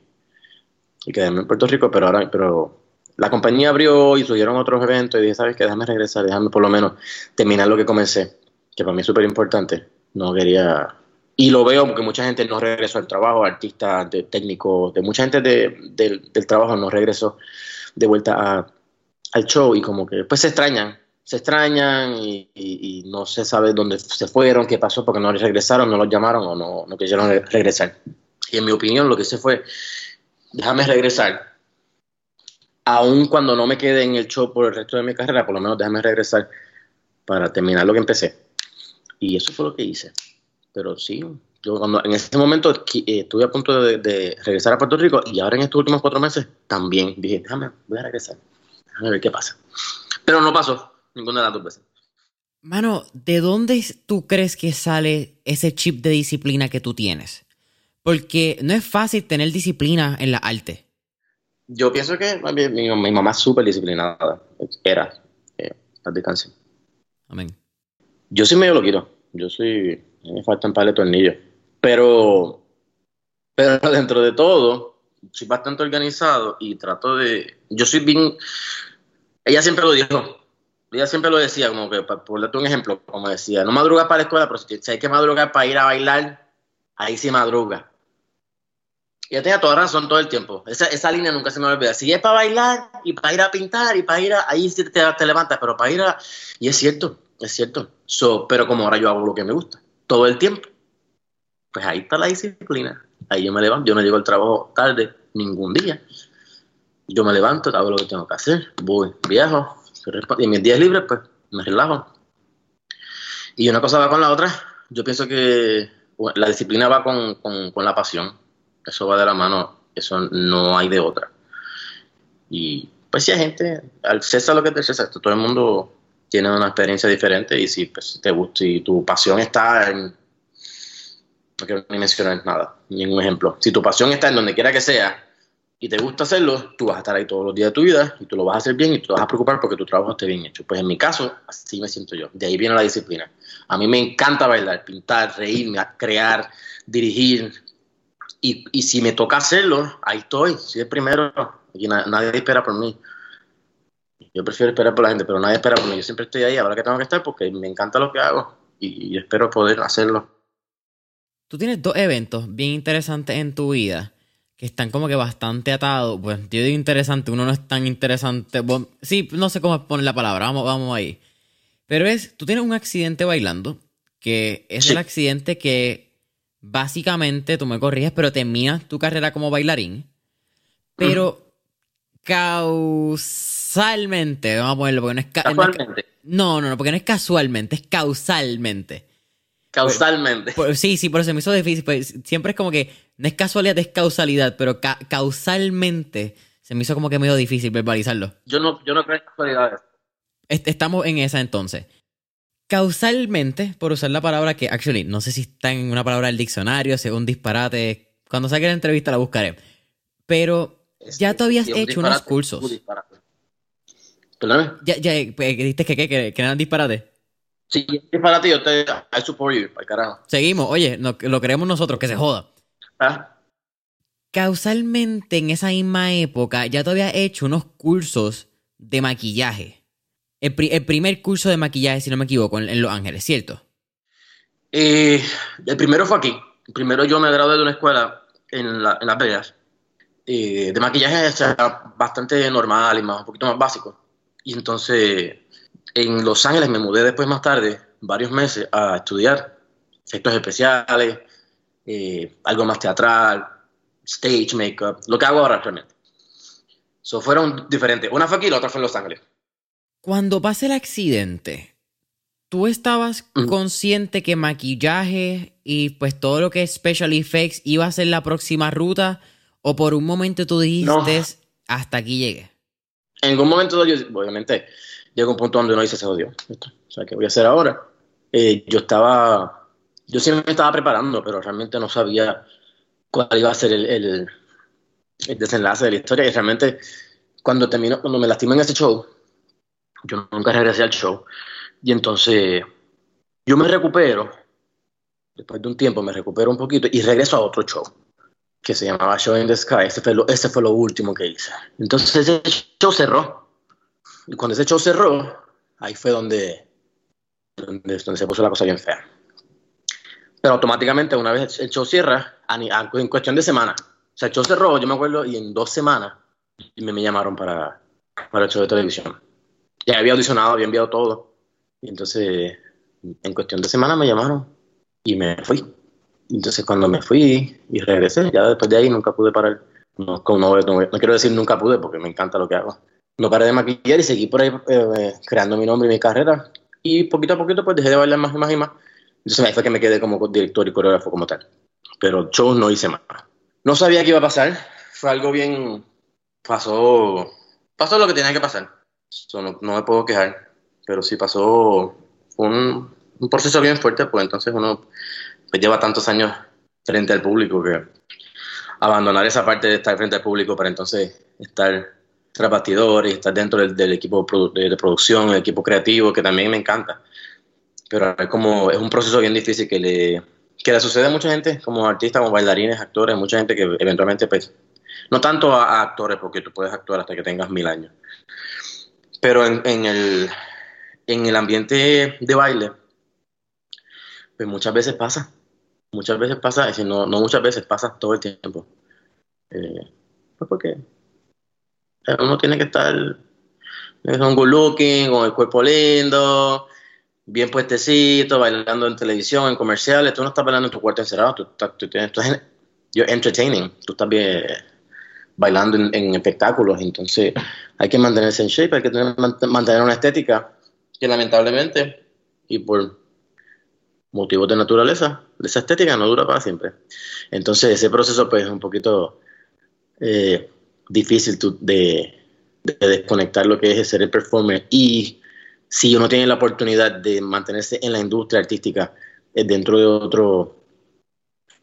quedarme en Puerto Rico, pero ahora, pero la compañía abrió y surgieron otros eventos y dije, ¿sabes qué? Déjame regresar, déjame por lo menos terminar lo que comencé, que para mí es súper importante. No quería... Y lo veo porque mucha gente no regresó al trabajo, artistas, de, técnicos, de mucha gente de, del trabajo no regresó de vuelta al show y como que pues se extrañan, se extrañan y, y, no se sabe dónde se fueron, qué pasó, porque no regresaron, no los llamaron o no, no quisieron regresar. Y en mi opinión lo que hice fue déjame regresar. Aun cuando no me quede en el show por el resto de mi carrera, por lo menos déjame regresar para terminar lo que empecé. Y eso fue lo que hice. Pero sí, yo cuando en ese momento eh, estuve a punto de, regresar a Puerto Rico y ahora en estos últimos cuatro meses también dije, déjame, voy a regresar. Déjame ver qué pasa. Pero no pasó ninguna de las dos veces. Mano, ¿de dónde tú crees que sale ese chip de disciplina que tú tienes? Porque no es fácil tener disciplina en la arte. Yo pienso que mi, mamá es súper disciplinada. Era. Eh, descanse. Amén. Yo sí medio lo quiero. Yo sí. Me faltan par de tornillos. Pero. Pero dentro de todo, soy bastante organizado y trato de. Yo soy bien. Ella siempre lo dijo. Ella siempre lo decía, como que, por darte un ejemplo, como decía, no madrugas para la escuela, pero si hay que madrugar para ir a bailar, ahí sí madruga. Y yo tenía toda razón todo el tiempo. Esa, esa línea nunca se me olvida. Si es para bailar y para ir a pintar y para ir a... Ahí sí te, levantas, pero para ir a... Y es cierto, es cierto. Pero como ahora yo hago lo que me gusta, todo el tiempo, pues ahí está la disciplina. Ahí yo me levanto, yo no llego al trabajo tarde ningún día. Yo me levanto, hago lo que tengo que hacer, voy, viajo, y en mis días libres, pues me relajo. Y una cosa va con la otra. Yo pienso que la disciplina va con, con la pasión eso va de la mano, eso no hay de otra. Y pues si hay gente, al César lo que te César, todo el mundo tiene una experiencia diferente y si pues, te gusta y tu pasión está en, no quiero ni mencionar nada, ningún ejemplo, si tu pasión está en donde quiera que sea y te gusta hacerlo, tú vas a estar ahí todos los días de tu vida y tú lo vas a hacer bien y tú te vas a preocupar porque tu trabajo esté bien hecho. Pues en mi caso, así me siento yo. De ahí viene la disciplina. A mí me encanta bailar, pintar, reírme, crear, dirigir, y, y si me toca hacerlo, ahí estoy, soy el primero. Y nadie espera por mí. Yo prefiero esperar por la gente, pero nadie espera por mí. Yo siempre estoy ahí, ahora que tengo que estar, porque me encanta lo que hago y, espero poder hacerlo. Tú tienes dos eventos bien interesantes en tu vida que están como que bastante atados. Pues yo digo interesante, uno no es tan interesante. sí, no sé cómo poner la palabra, vamos, vamos ahí. Pero es, tú tienes un accidente bailando, que es el accidente que básicamente, tú me corriges, pero terminas tu carrera como bailarín. Pero causalmente, vamos a ponerlo, porque no es, casualmente. No, no, no, porque no es casualmente, es causalmente. Causalmente. sí, sí, pero se me hizo difícil. Pues, siempre es como que no es casualidad, es causalidad, pero causalmente se me hizo como que medio difícil verbalizarlo. Yo no, yo no creo en casualidades. Estamos en esa entonces. Causalmente, por usar la palabra que, actually, no sé si está en una palabra del diccionario, según disparate. Cuando saque la entrevista la buscaré. Pero ya tú habías hecho unos cursos. ¿Perdóname? Ya, ya, pues, dijiste que, que, que, que eran disparate. Sí, disparate, yo te. I support you, para carajo. Seguimos, oye, lo queremos nosotros, que se joda. Ah. Causalmente, en esa misma época, ya te había hecho unos cursos de maquillaje. El, primer curso de maquillaje, si no me equivoco, en, Los Ángeles, ¿cierto? Eh, el primero fue aquí. primero yo me gradué de una escuela en, la, en Las Vegas. Eh, de maquillaje bastante normal y más, un poquito más básico. Y entonces en Los Ángeles me mudé después más tarde, varios meses, a estudiar efectos especiales, eh, algo más teatral, stage makeup, lo que hago ahora realmente. So, fueron diferentes. Una fue aquí y la otra fue en Los Ángeles. Cuando pasa el accidente, ¿tú estabas consciente que maquillaje y pues todo lo que es special effects iba a ser la próxima ruta? ¿O por un momento tú dijiste, hasta aquí llegué? En algún momento, yo, obviamente, llega un punto donde uno dice, se odió. O sea, ¿qué voy a hacer ahora? Eh, yo estaba, yo siempre me estaba preparando, pero realmente no sabía cuál iba a ser el, el, desenlace de la historia. Y realmente, cuando terminó, cuando me lastimé en ese show, yo nunca regresé al show. Y entonces, yo me recupero, después de un tiempo me recupero un poquito y regreso a otro show que se llamaba Show in the Sky. Ese fue lo, ese fue lo último que hice. Entonces ese show cerró. Y cuando ese show cerró, ahí fue donde, donde, se puso la cosa bien fea. Pero automáticamente, una vez el show cierra, en cuestión de semana, o sea, el show cerró, yo me acuerdo, y en dos semanas me, me llamaron para, para el show de televisión. Ya había audicionado, había enviado todo. Y entonces, en cuestión de semana me llamaron y me fui. Entonces cuando me fui y regresé, ya después de ahí nunca pude parar. No, no, quiero decir nunca pude porque me encanta lo que hago. No paré de maquillar y seguí por ahí eh, creando mi nombre y mi carrera. Y poquito a poquito pues dejé de bailar más y más y más. Entonces ahí fue que me quedé como director y coreógrafo como tal. Pero shows no hice más. No sabía qué iba a pasar. Fue algo bien... Pasó... Pasó lo que tenía que pasar. no, no me puedo quejar. Pero sí pasó... Un, un proceso bien fuerte, pues entonces uno pues lleva tantos años frente al público que abandonar esa parte de estar frente al público para entonces estar tras bastidores, estar dentro del, equipo de, producción, el equipo creativo, que también me encanta. Pero es como es un proceso bien difícil que le, que le sucede a mucha gente, como artistas, como bailarines, actores, mucha gente que eventualmente, pues, no tanto a, actores, porque tú puedes actuar hasta que tengas mil años, pero en, el, en el ambiente de baile, pues muchas veces pasa muchas veces pasa, es decir, no, no muchas veces pasa todo el tiempo. Eh, pues porque uno tiene que estar un good looking, con el cuerpo lindo, bien puestecito, bailando en televisión, en comerciales. Tú no estás bailando en tu cuarto encerrado, tú estás, tú tienes, tú entertaining, tú estás bien bailando en, espectáculos. Entonces hay que mantenerse en shape, hay que tener, mantener una estética que lamentablemente, y por motivos de naturaleza, esa estética no dura para siempre. Entonces ese proceso pues es un poquito eh, difícil de, desconectar lo que es ser el performer y si uno tiene la oportunidad de mantenerse en la industria artística eh, dentro de otro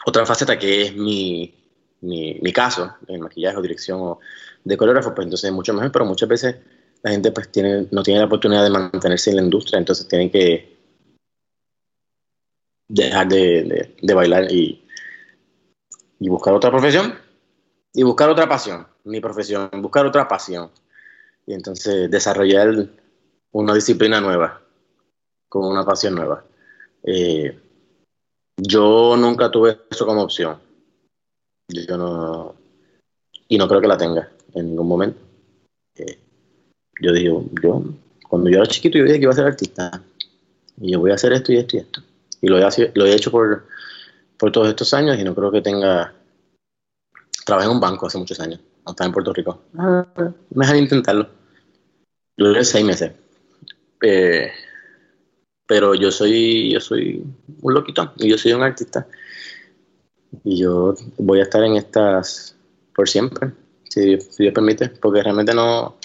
otra faceta que es mi, mi, caso, en maquillaje o dirección o de coreógrafo, pues entonces es mucho mejor, pero muchas veces la gente pues tiene, no tiene la oportunidad de mantenerse en la industria, entonces tienen que dejar de, bailar y, y, buscar otra profesión y buscar otra pasión, mi profesión, buscar otra pasión y entonces desarrollar una disciplina nueva con una pasión nueva. Eh, yo nunca tuve eso como opción. Yo no, y no creo que la tenga en ningún momento. Eh, yo digo, yo, cuando yo era chiquito, yo dije que iba a ser artista. Y yo voy a hacer esto y esto y esto. Y lo he, lo he hecho por, por todos estos años y no creo que tenga... Trabajé en un banco hace muchos años, hasta en Puerto Rico. Ah, me dejan intentarlo. Duré seis meses. Eh, pero yo soy, yo soy un loquito y yo soy un artista. Y yo voy a estar en estas por siempre, si, Dios permite, porque realmente no,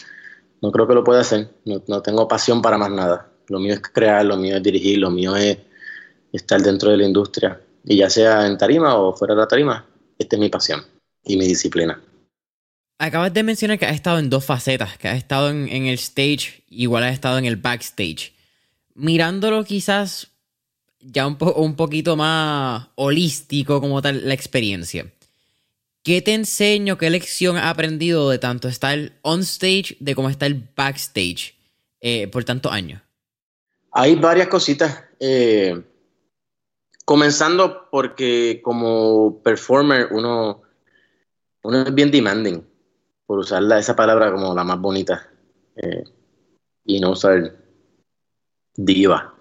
no creo que lo pueda hacer. No, no, tengo pasión para más nada. Lo mío es crear, lo mío es dirigir, lo mío es estar dentro de la industria. Y ya sea en tarima o fuera de la tarima, esta es mi pasión y mi disciplina. Acabas de mencionar que has estado en dos facetas, que has estado en, el stage, igual has estado en el backstage. Mirándolo quizás ya un, poquito más holístico como tal la experiencia. ¿Qué te enseño, qué lección has aprendido de tanto estar on stage de cómo está el backstage eh, por tantos años? Hay varias cositas. Eh, Comenzando porque como performer uno, uno es bien demanding, por usar esa palabra como la más bonita, eh, y no usar diva.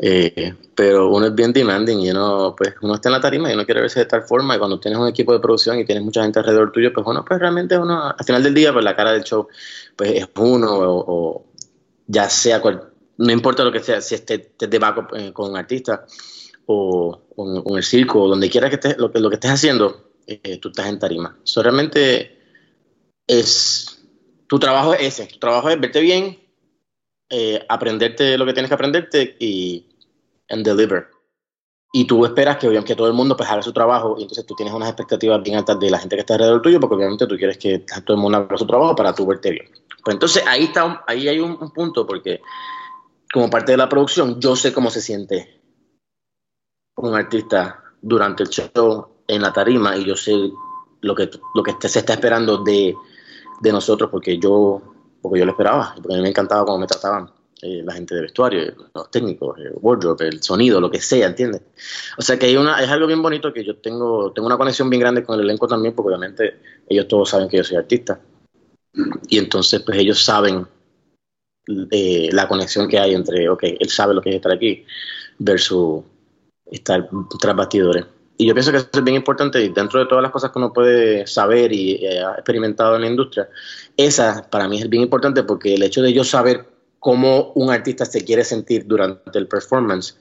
Eh, pero uno es bien demanding y uno, pues, uno está en la tarima y uno quiere verse de tal forma y cuando tienes un equipo de producción y tienes mucha gente alrededor tuyo, pues uno, pues realmente uno, al final del día, pues la cara del show, pues es uno o, ya sea no importa lo que sea, si esté de backup eh, con un artista, o, en el circo, o donde quiera que estés, lo, lo que estés haciendo, tú estás en tarima. So, realmente es, tu trabajo es ese, tu trabajo es verte bien, eh, aprenderte lo que tienes que aprenderte y and deliver. Y tú esperas que, que todo el mundo pues haga su trabajo y entonces tú tienes unas expectativas bien altas de la gente que está alrededor tuyo porque obviamente tú quieres que todo el mundo haga su trabajo para tú verte bien. Pues entonces ahí está, ahí hay un, punto porque como parte de la producción yo sé cómo se siente un artista durante el show en la tarima y yo sé lo que, lo que se está esperando de, de nosotros porque yo, porque yo lo esperaba, porque a mí me encantaba cómo me trataban eh, la gente de vestuario, los técnicos, el wardrobe, el sonido, lo que sea, ¿entiendes? O sea que hay una, es algo bien bonito que yo tengo, tengo una conexión bien grande con el elenco también, porque obviamente ellos todos saben que yo soy artista. Y entonces, pues ellos saben eh, la conexión que hay entre, ok, él sabe lo que es estar aquí versus estar tras bastidores. Y yo pienso que eso es bien importante y dentro de todas las cosas que uno puede saber y eh, experimentado en la industria, esa para mí es bien importante porque el hecho de yo saber cómo un artista se quiere sentir durante el performance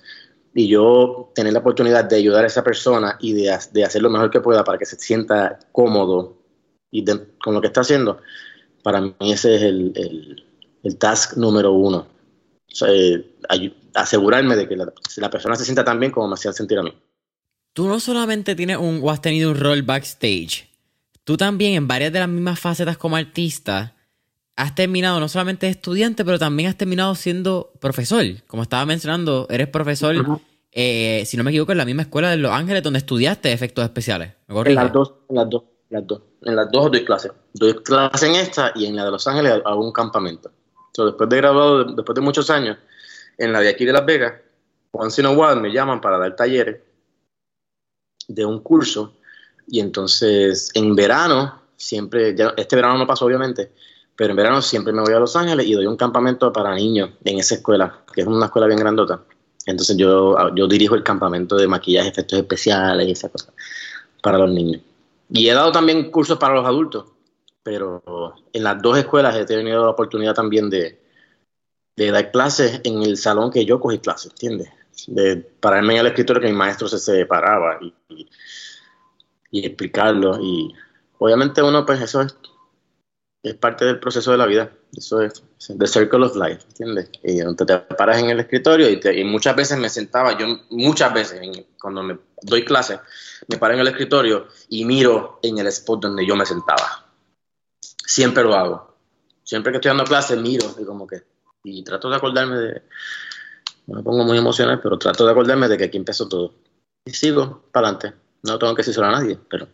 y yo tener la oportunidad de ayudar a esa persona y de, hacer lo mejor que pueda para que se sienta cómodo y con lo que está haciendo, para mí ese es el, el, task número uno. Eh, asegurarme de que la, la, persona se sienta tan bien como me hacía sentir a mí. Tú no solamente tienes un, o has tenido un rol backstage, tú también en varias de las mismas facetas como artista has terminado no solamente estudiante, pero también has terminado siendo profesor. Como estaba mencionando, eres profesor, eh, si no me equivoco, en la misma escuela de Los Ángeles donde estudiaste efectos especiales. en las dos, en las dos, las dos. En las dos doy clases. Doy clases en esta y en la de Los Ángeles hago un campamento. después de graduado, después de muchos años, en la de aquí de Las Vegas, once in a while me llaman para dar talleres de un curso y entonces en verano, siempre, este verano no pasó obviamente, pero en verano siempre me voy a Los Ángeles y doy un campamento para niños en esa escuela, que es una escuela bien grandota. Entonces yo, yo dirijo el campamento de maquillaje, efectos especiales y esas cosas para los niños. Y he dado también cursos para los adultos, pero en las dos escuelas he tenido la oportunidad también de, de dar clases en el salón que yo cogí clases, ¿entiendes? De pararme en el escritorio que mi maestro se separaba y, y, y explicarlo. Y obviamente uno, pues eso es es parte del proceso de la vida. Eso es the circle of life, ¿entiendes? Y donde te paras en el escritorio y, muchas veces me sentaba, yo muchas veces cuando me doy clases, me paro en el escritorio y miro en el spot donde yo me sentaba. Siempre lo hago. Siempre que estoy dando clases, miro y como que, y trato de acordarme de, no me pongo muy emocional, pero trato de acordarme de que aquí empezó todo. Y sigo para adelante. No tengo que decírselo a nadie, pero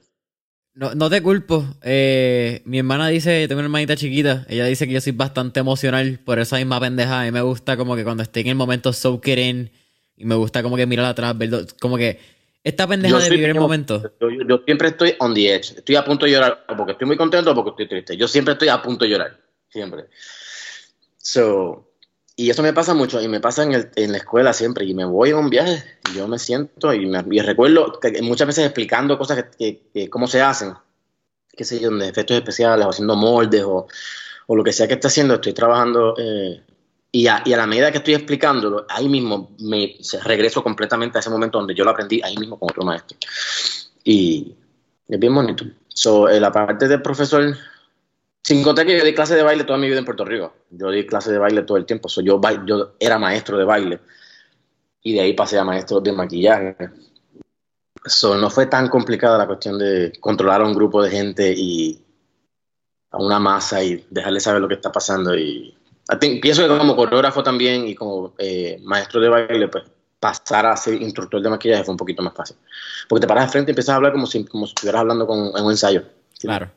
no, no te culpo. Eh, mi hermana dice, tengo una hermanita chiquita, ella dice que yo soy bastante emocional por esa misma pendeja. A mí me gusta como que cuando estoy en el momento soak it in y me gusta como que mirar atrás, ver, como que esta pendeja de vivir el momento. Yo, yo, siempre estoy on the edge. Estoy a punto de llorar porque estoy muy contento o porque estoy triste. Yo siempre estoy a punto de llorar. Siempre. So, y eso me pasa mucho, y me pasa en, el, en la escuela siempre, y me voy a un viaje, y yo me siento, y, me, recuerdo que muchas veces explicando cosas que, cómo se hacen, qué sé yo, de efectos especiales, o haciendo moldes, o, o lo que sea que esté haciendo, estoy trabajando, eh, y, a, y, a, la medida que estoy explicándolo, ahí mismo me regreso completamente a ese momento donde yo lo aprendí, ahí mismo con otro maestro. Y es bien bonito. So, la parte del profesor sin contar que yo di clase de baile toda mi vida en Puerto Rico. Yo di clase de baile todo el tiempo. yo, yo era maestro de baile. Y de ahí pasé a maestro de maquillaje. So, no fue tan complicada la cuestión de controlar a un grupo de gente y a una masa y dejarle saber lo que está pasando. Y pienso que como coreógrafo también y como eh, maestro de baile, pues pasar a ser instructor de maquillaje fue un poquito más fácil. Porque te paras de frente y empiezas a hablar como si, como si estuvieras hablando con, en un ensayo. Claro.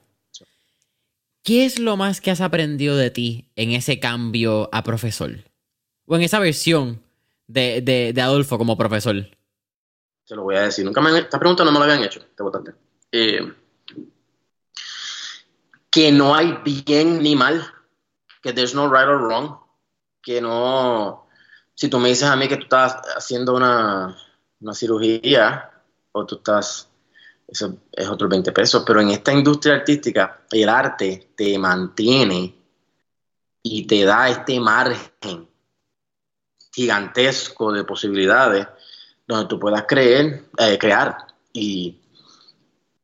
¿Qué es lo más que has aprendido de ti en ese cambio a profesor? O en esa versión de, de, Adolfo como profesor. Se lo voy a decir. Nunca me, esta pregunta no me la habían hecho. Te eh, que no hay bien ni mal. Que there's no right or wrong. Que no. Si tú me dices a mí que tú estás haciendo una, una cirugía o tú estás eso es otro 20 pesos, pero en esta industria artística el arte te mantiene y te da este margen gigantesco de posibilidades donde tú puedas creer, eh, crear y,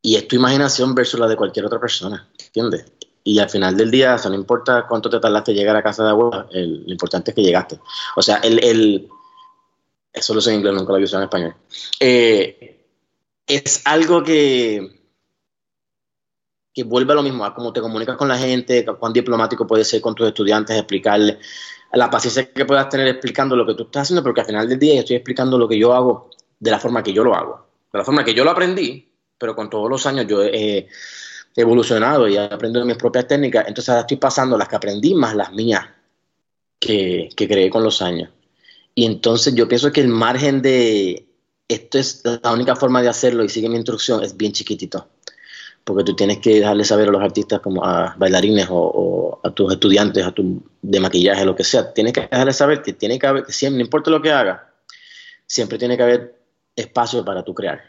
y es tu imaginación versus la de cualquier otra persona, ¿entiendes? Y al final del día, o no importa cuánto te tardaste en llegar a casa de agua, lo importante es que llegaste. O sea, el, el eso lo sé en inglés, nunca lo he en español. Eh, es algo que, que vuelve a lo mismo, a cómo te comunicas con la gente, cuán diplomático puedes ser con tus estudiantes, explicarles la paciencia que puedas tener explicando lo que tú estás haciendo, porque al final del día yo estoy explicando lo que yo hago de la forma que yo lo hago, de la forma que yo lo aprendí, pero con todos los años yo he evolucionado y he aprendido mis propias técnicas, entonces ahora estoy pasando las que aprendí más las mías que, que creé con los años. Y entonces yo pienso que el margen de esto es la única forma de hacerlo y sigue mi instrucción es bien chiquitito. Porque tú tienes que dejarle saber a los artistas, como a bailarines o, a tus estudiantes, a tu, de maquillaje, lo que sea, tienes que dejarle saber que tiene que haber, siempre, no importa lo que haga, siempre tiene que haber espacio para tu crear,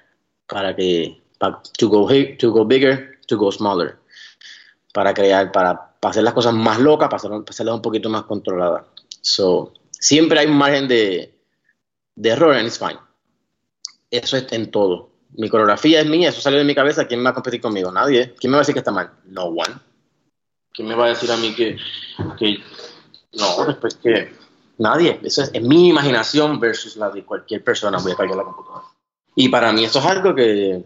para que, to, go, to go bigger, to go smaller, para crear, para, hacer las cosas más locas, para, para hacerlas un poquito más controladas. So, siempre hay un margen de error and it's fine. Eso es en todo. Mi coreografía es mía, eso salió de mi cabeza. ¿Quién va a competir conmigo? Nadie. ¿Quién me va a decir que está mal? No one. ¿Quién me va a decir a mí que, que no, después que nadie? Eso es, mi imaginación versus la de cualquier persona. Voy a caer la computadora. Y para mí eso es algo que,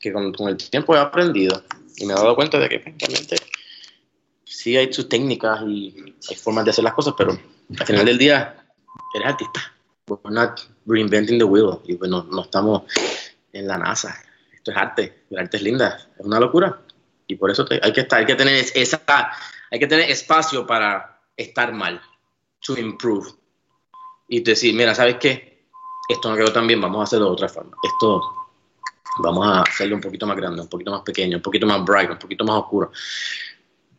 que con, el tiempo he aprendido y me he dado cuenta de que realmente sí hay sus técnicas y hay formas de hacer las cosas, pero al final del día eres artista. Reinventing the wheel. Y bueno, no estamos en la NASA. Esto es arte. El arte es linda. Es una locura. Y por eso hay que estar, hay que tener esa, hay que tener espacio para estar mal. To improve. Y decir, mira, ¿sabes qué? Esto no quedó tan bien, vamos a hacerlo de otra forma. Esto vamos a hacerlo un poquito más grande, un poquito más pequeño, un poquito más bright, un poquito más oscuro.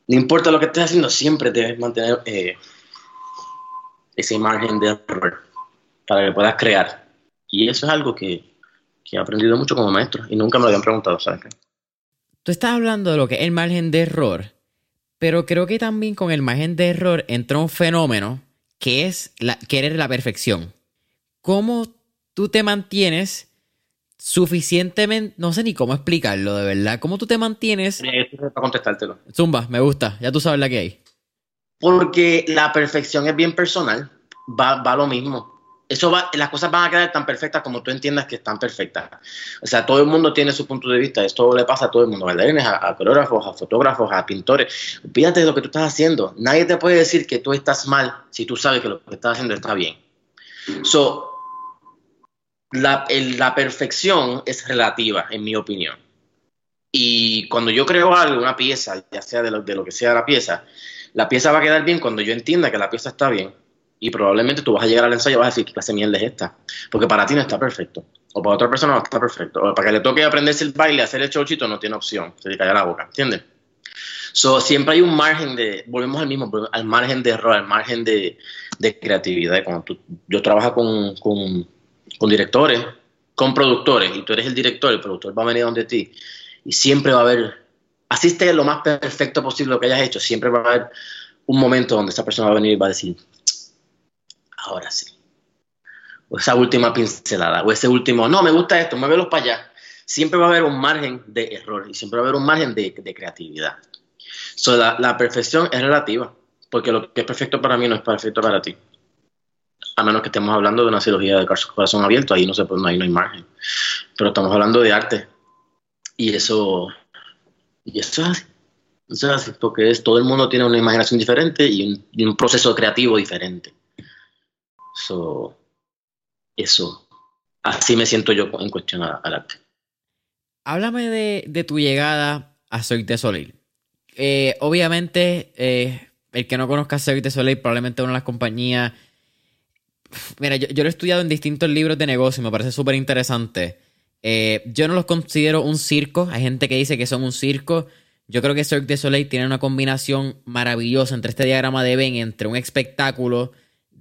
No importa lo que estés haciendo, siempre debes mantener eh, ese margen de error para que puedas crear. Y eso es algo que, he aprendido mucho como maestro y nunca me lo habían preguntado, ¿sabes qué? Tú estás hablando de lo que es el margen de error, pero creo que también con el margen de error entra un fenómeno que es la, querer la perfección. ¿Cómo tú te mantienes suficientemente, no sé ni cómo explicarlo de verdad, cómo tú te mantienes... Para contestártelo. Zumba, me gusta, ya tú sabes la que hay. Porque la perfección es bien personal, va, va lo mismo. Eso va, las cosas van a quedar tan perfectas como tú entiendas que están perfectas. O sea, todo el mundo tiene su punto de vista, esto le pasa a todo el mundo, bailarines, a, a coreógrafos, a fotógrafos, a pintores. Olvídate de lo que tú estás haciendo. Nadie te puede decir que tú estás mal si tú sabes que lo que estás haciendo está bien. So, la, la perfección es relativa, en mi opinión. Y cuando yo creo algo, una pieza, ya sea de lo, de lo que sea la pieza, la pieza va a quedar bien cuando yo entienda que la pieza está bien y probablemente tú vas a llegar al ensayo y vas a decir qué clase de mierda es esta, porque para ti no está perfecto, o para otra persona no está perfecto, o para que le toque aprenderse el baile, hacer el chochito, no tiene opción, se le cae la boca, ¿entiendes? So, siempre hay un margen de, volvemos al mismo, al margen de error, al margen de, de creatividad. Cuando tú, yo trabajo con, con, directores, con productores, y tú eres el director, el productor va a venir donde ti, y siempre va a haber así lo más perfecto posible lo que hayas hecho, siempre va a haber un momento donde esa persona va a venir y va a decir, ahora sí. O esa última pincelada, o ese último, no, me gusta esto, muévelos para allá. Siempre va a haber un margen de error y siempre va a haber un margen de, creatividad. So, la, perfección es relativa, porque lo que es perfecto para mí no es perfecto para ti. A menos que estemos hablando de una cirugía de corazón abierto, ahí no, se puede, ahí no hay margen. Pero estamos hablando de arte. Y eso y eso es así. Eso es así, porque es, todo el mundo tiene una imaginación diferente y un, proceso creativo diferente. Eso, así me siento yo en cuestión al arte. Háblame de, tu llegada a Soy de Soleil. Eh, obviamente, eh, el que no conozca a Soy de Soleil, probablemente una de las compañías. Mira, yo, yo, lo he estudiado en distintos libros de negocio, me parece súper interesante. Eh, yo no los considero un circo. Hay gente que dice que son un circo. Yo creo que Cirque du Soleil tiene una combinación maravillosa entre este diagrama de Ben, entre un espectáculo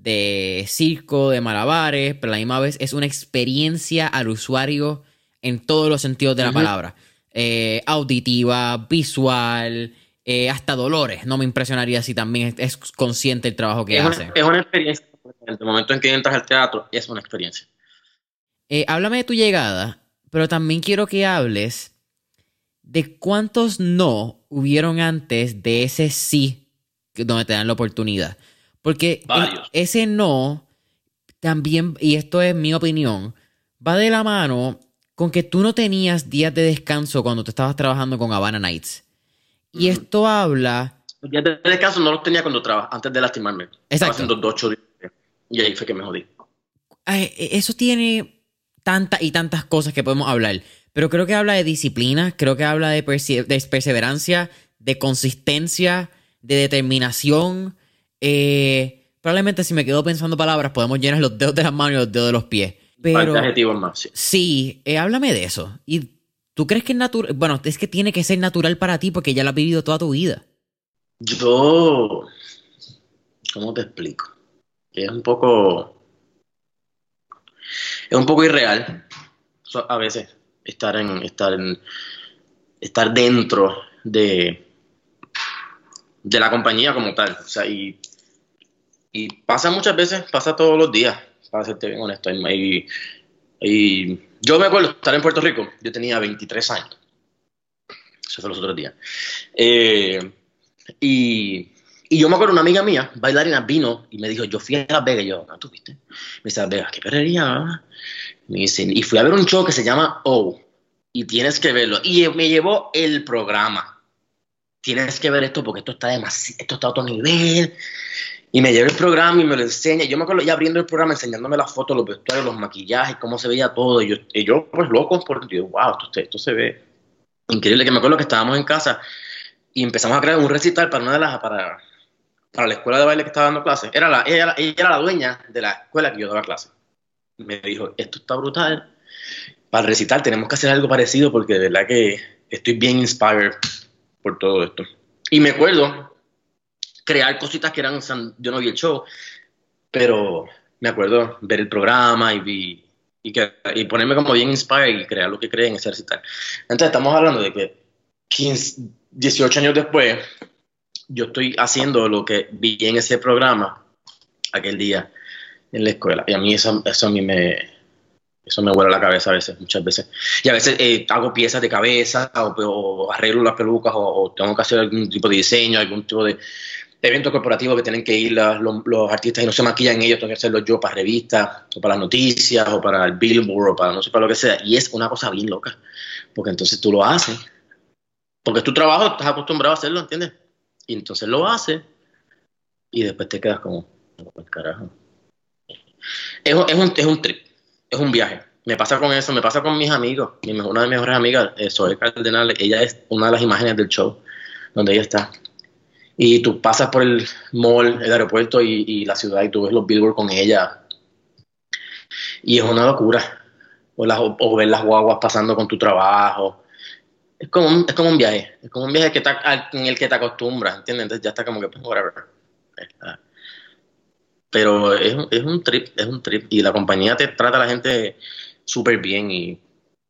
de circo, de malabares, pero a la misma vez es una experiencia al usuario en todos los sentidos de la palabra. Eh, auditiva, visual, eh, hasta dolores. No me impresionaría si también es, consciente el trabajo que hace. es una experiencia. En el momento en que entras al teatro, es una experiencia. háblame de tu llegada pero también quiero que hables ¿de cuántos no hubieron antes de ese sí donde te dan la oportunidad? Porque ese no también, y esto es mi opinión, va de la mano con que tú no tenías días de descanso cuando te estabas trabajando con Havana Nights. Y esto habla... Días de descanso no los tenía cuando trabajaba, antes de lastimarme. Exacto. Estaba haciendo dos, ocho días. Y ahí fue que me jodí. E, eso tiene tantas y tantas cosas que podemos hablar. Pero creo que habla de disciplina, creo que habla de, perseverancia, de consistencia, de determinación. Eh, probablemente si me quedo pensando palabras, podemos llenar los dedos de las manos y los dedos de los pies. Pero, más. Sí, eh, háblame de eso. ¿Y tú crees que es natural? Bueno, es que tiene que ser natural para ti porque ya lo has vivido toda tu vida. Yo. ¿Cómo te explico? Es un poco. Es un poco irreal. A veces estar en. estar en. estar dentro de. De la compañía como tal. O sea, y. Y pasa muchas veces, pasa todos los días para serte bien honesto. Y, y, yo me acuerdo estar en Puerto Rico, yo tenía 23 años. Eso fue los otros días. Eh, y, y, yo me acuerdo, una amiga mía, bailarina, vino y me dijo, yo fui a Las Vegas. Y yo, ¿no tú viste? Me dice, Las Vegas, qué perrería. Me dice, y fui a ver un show que se llama O. Y tienes que verlo. Y me llevó el programa. Tienes que ver esto porque esto está demasiado, esto está a otro nivel. Y me lleva el programa y me lo enseña. Yo me acuerdo ya abriendo el programa, enseñándome las fotos, los vestuarios, los maquillajes, cómo se veía todo. Y yo, yo pues loco, porque digo, wow, esto, esto se ve increíble. Que me acuerdo que estábamos en casa y empezamos a crear un recital para una de las, para, para la escuela de baile que estaba dando clases. Era la, ella, ella era la dueña de la escuela que yo daba clases. Me dijo, esto está brutal. Para el recital tenemos que hacer algo parecido porque de verdad que estoy bien inspired por todo esto. Y me acuerdo crear cositas que eran, yo no vi el show, pero me acuerdo ver el programa y, y, que, y ponerme como bien inspired y crear lo que creen recital. Entonces estamos hablando de que 15, 18 años después, yo estoy haciendo lo que vi en ese programa aquel día en la escuela. Y a mí eso a mí me, eso me vuela la cabeza a veces, muchas veces. Y a veces eh, hago piezas de cabeza o, arreglo las pelucas o, tengo que hacer algún tipo de diseño, algún tipo de, eventos corporativos que tienen que ir los, artistas y no se maquillan ellos, tengo que hacerlo yo para revistas, o para las noticias, o para el Billboard, o para no sé, para lo que sea. Y es una cosa bien loca, porque entonces tú lo haces, porque tu trabajo, estás acostumbrado a hacerlo, ¿entiendes? Y entonces lo haces, y después te quedas como, carajo. Es, es, un, es un trip, es un viaje. Me pasa con eso, me pasa con mis amigos. una de mis mejores amigas, eh, Zoe Cardenal, ella es una de las imágenes del show donde ella está y tú pasas por el mall, el aeropuerto y, la ciudad y tú ves los billboards con ella. Y es una locura. O, ver las guaguas pasando con tu trabajo. Es como un, es como un viaje. Es como un viaje que en el que te acostumbras, ¿entiendes? Entonces ya está como que, pues, whatever. Pero es, es un trip, es un trip. Y la compañía te trata a la gente súper bien y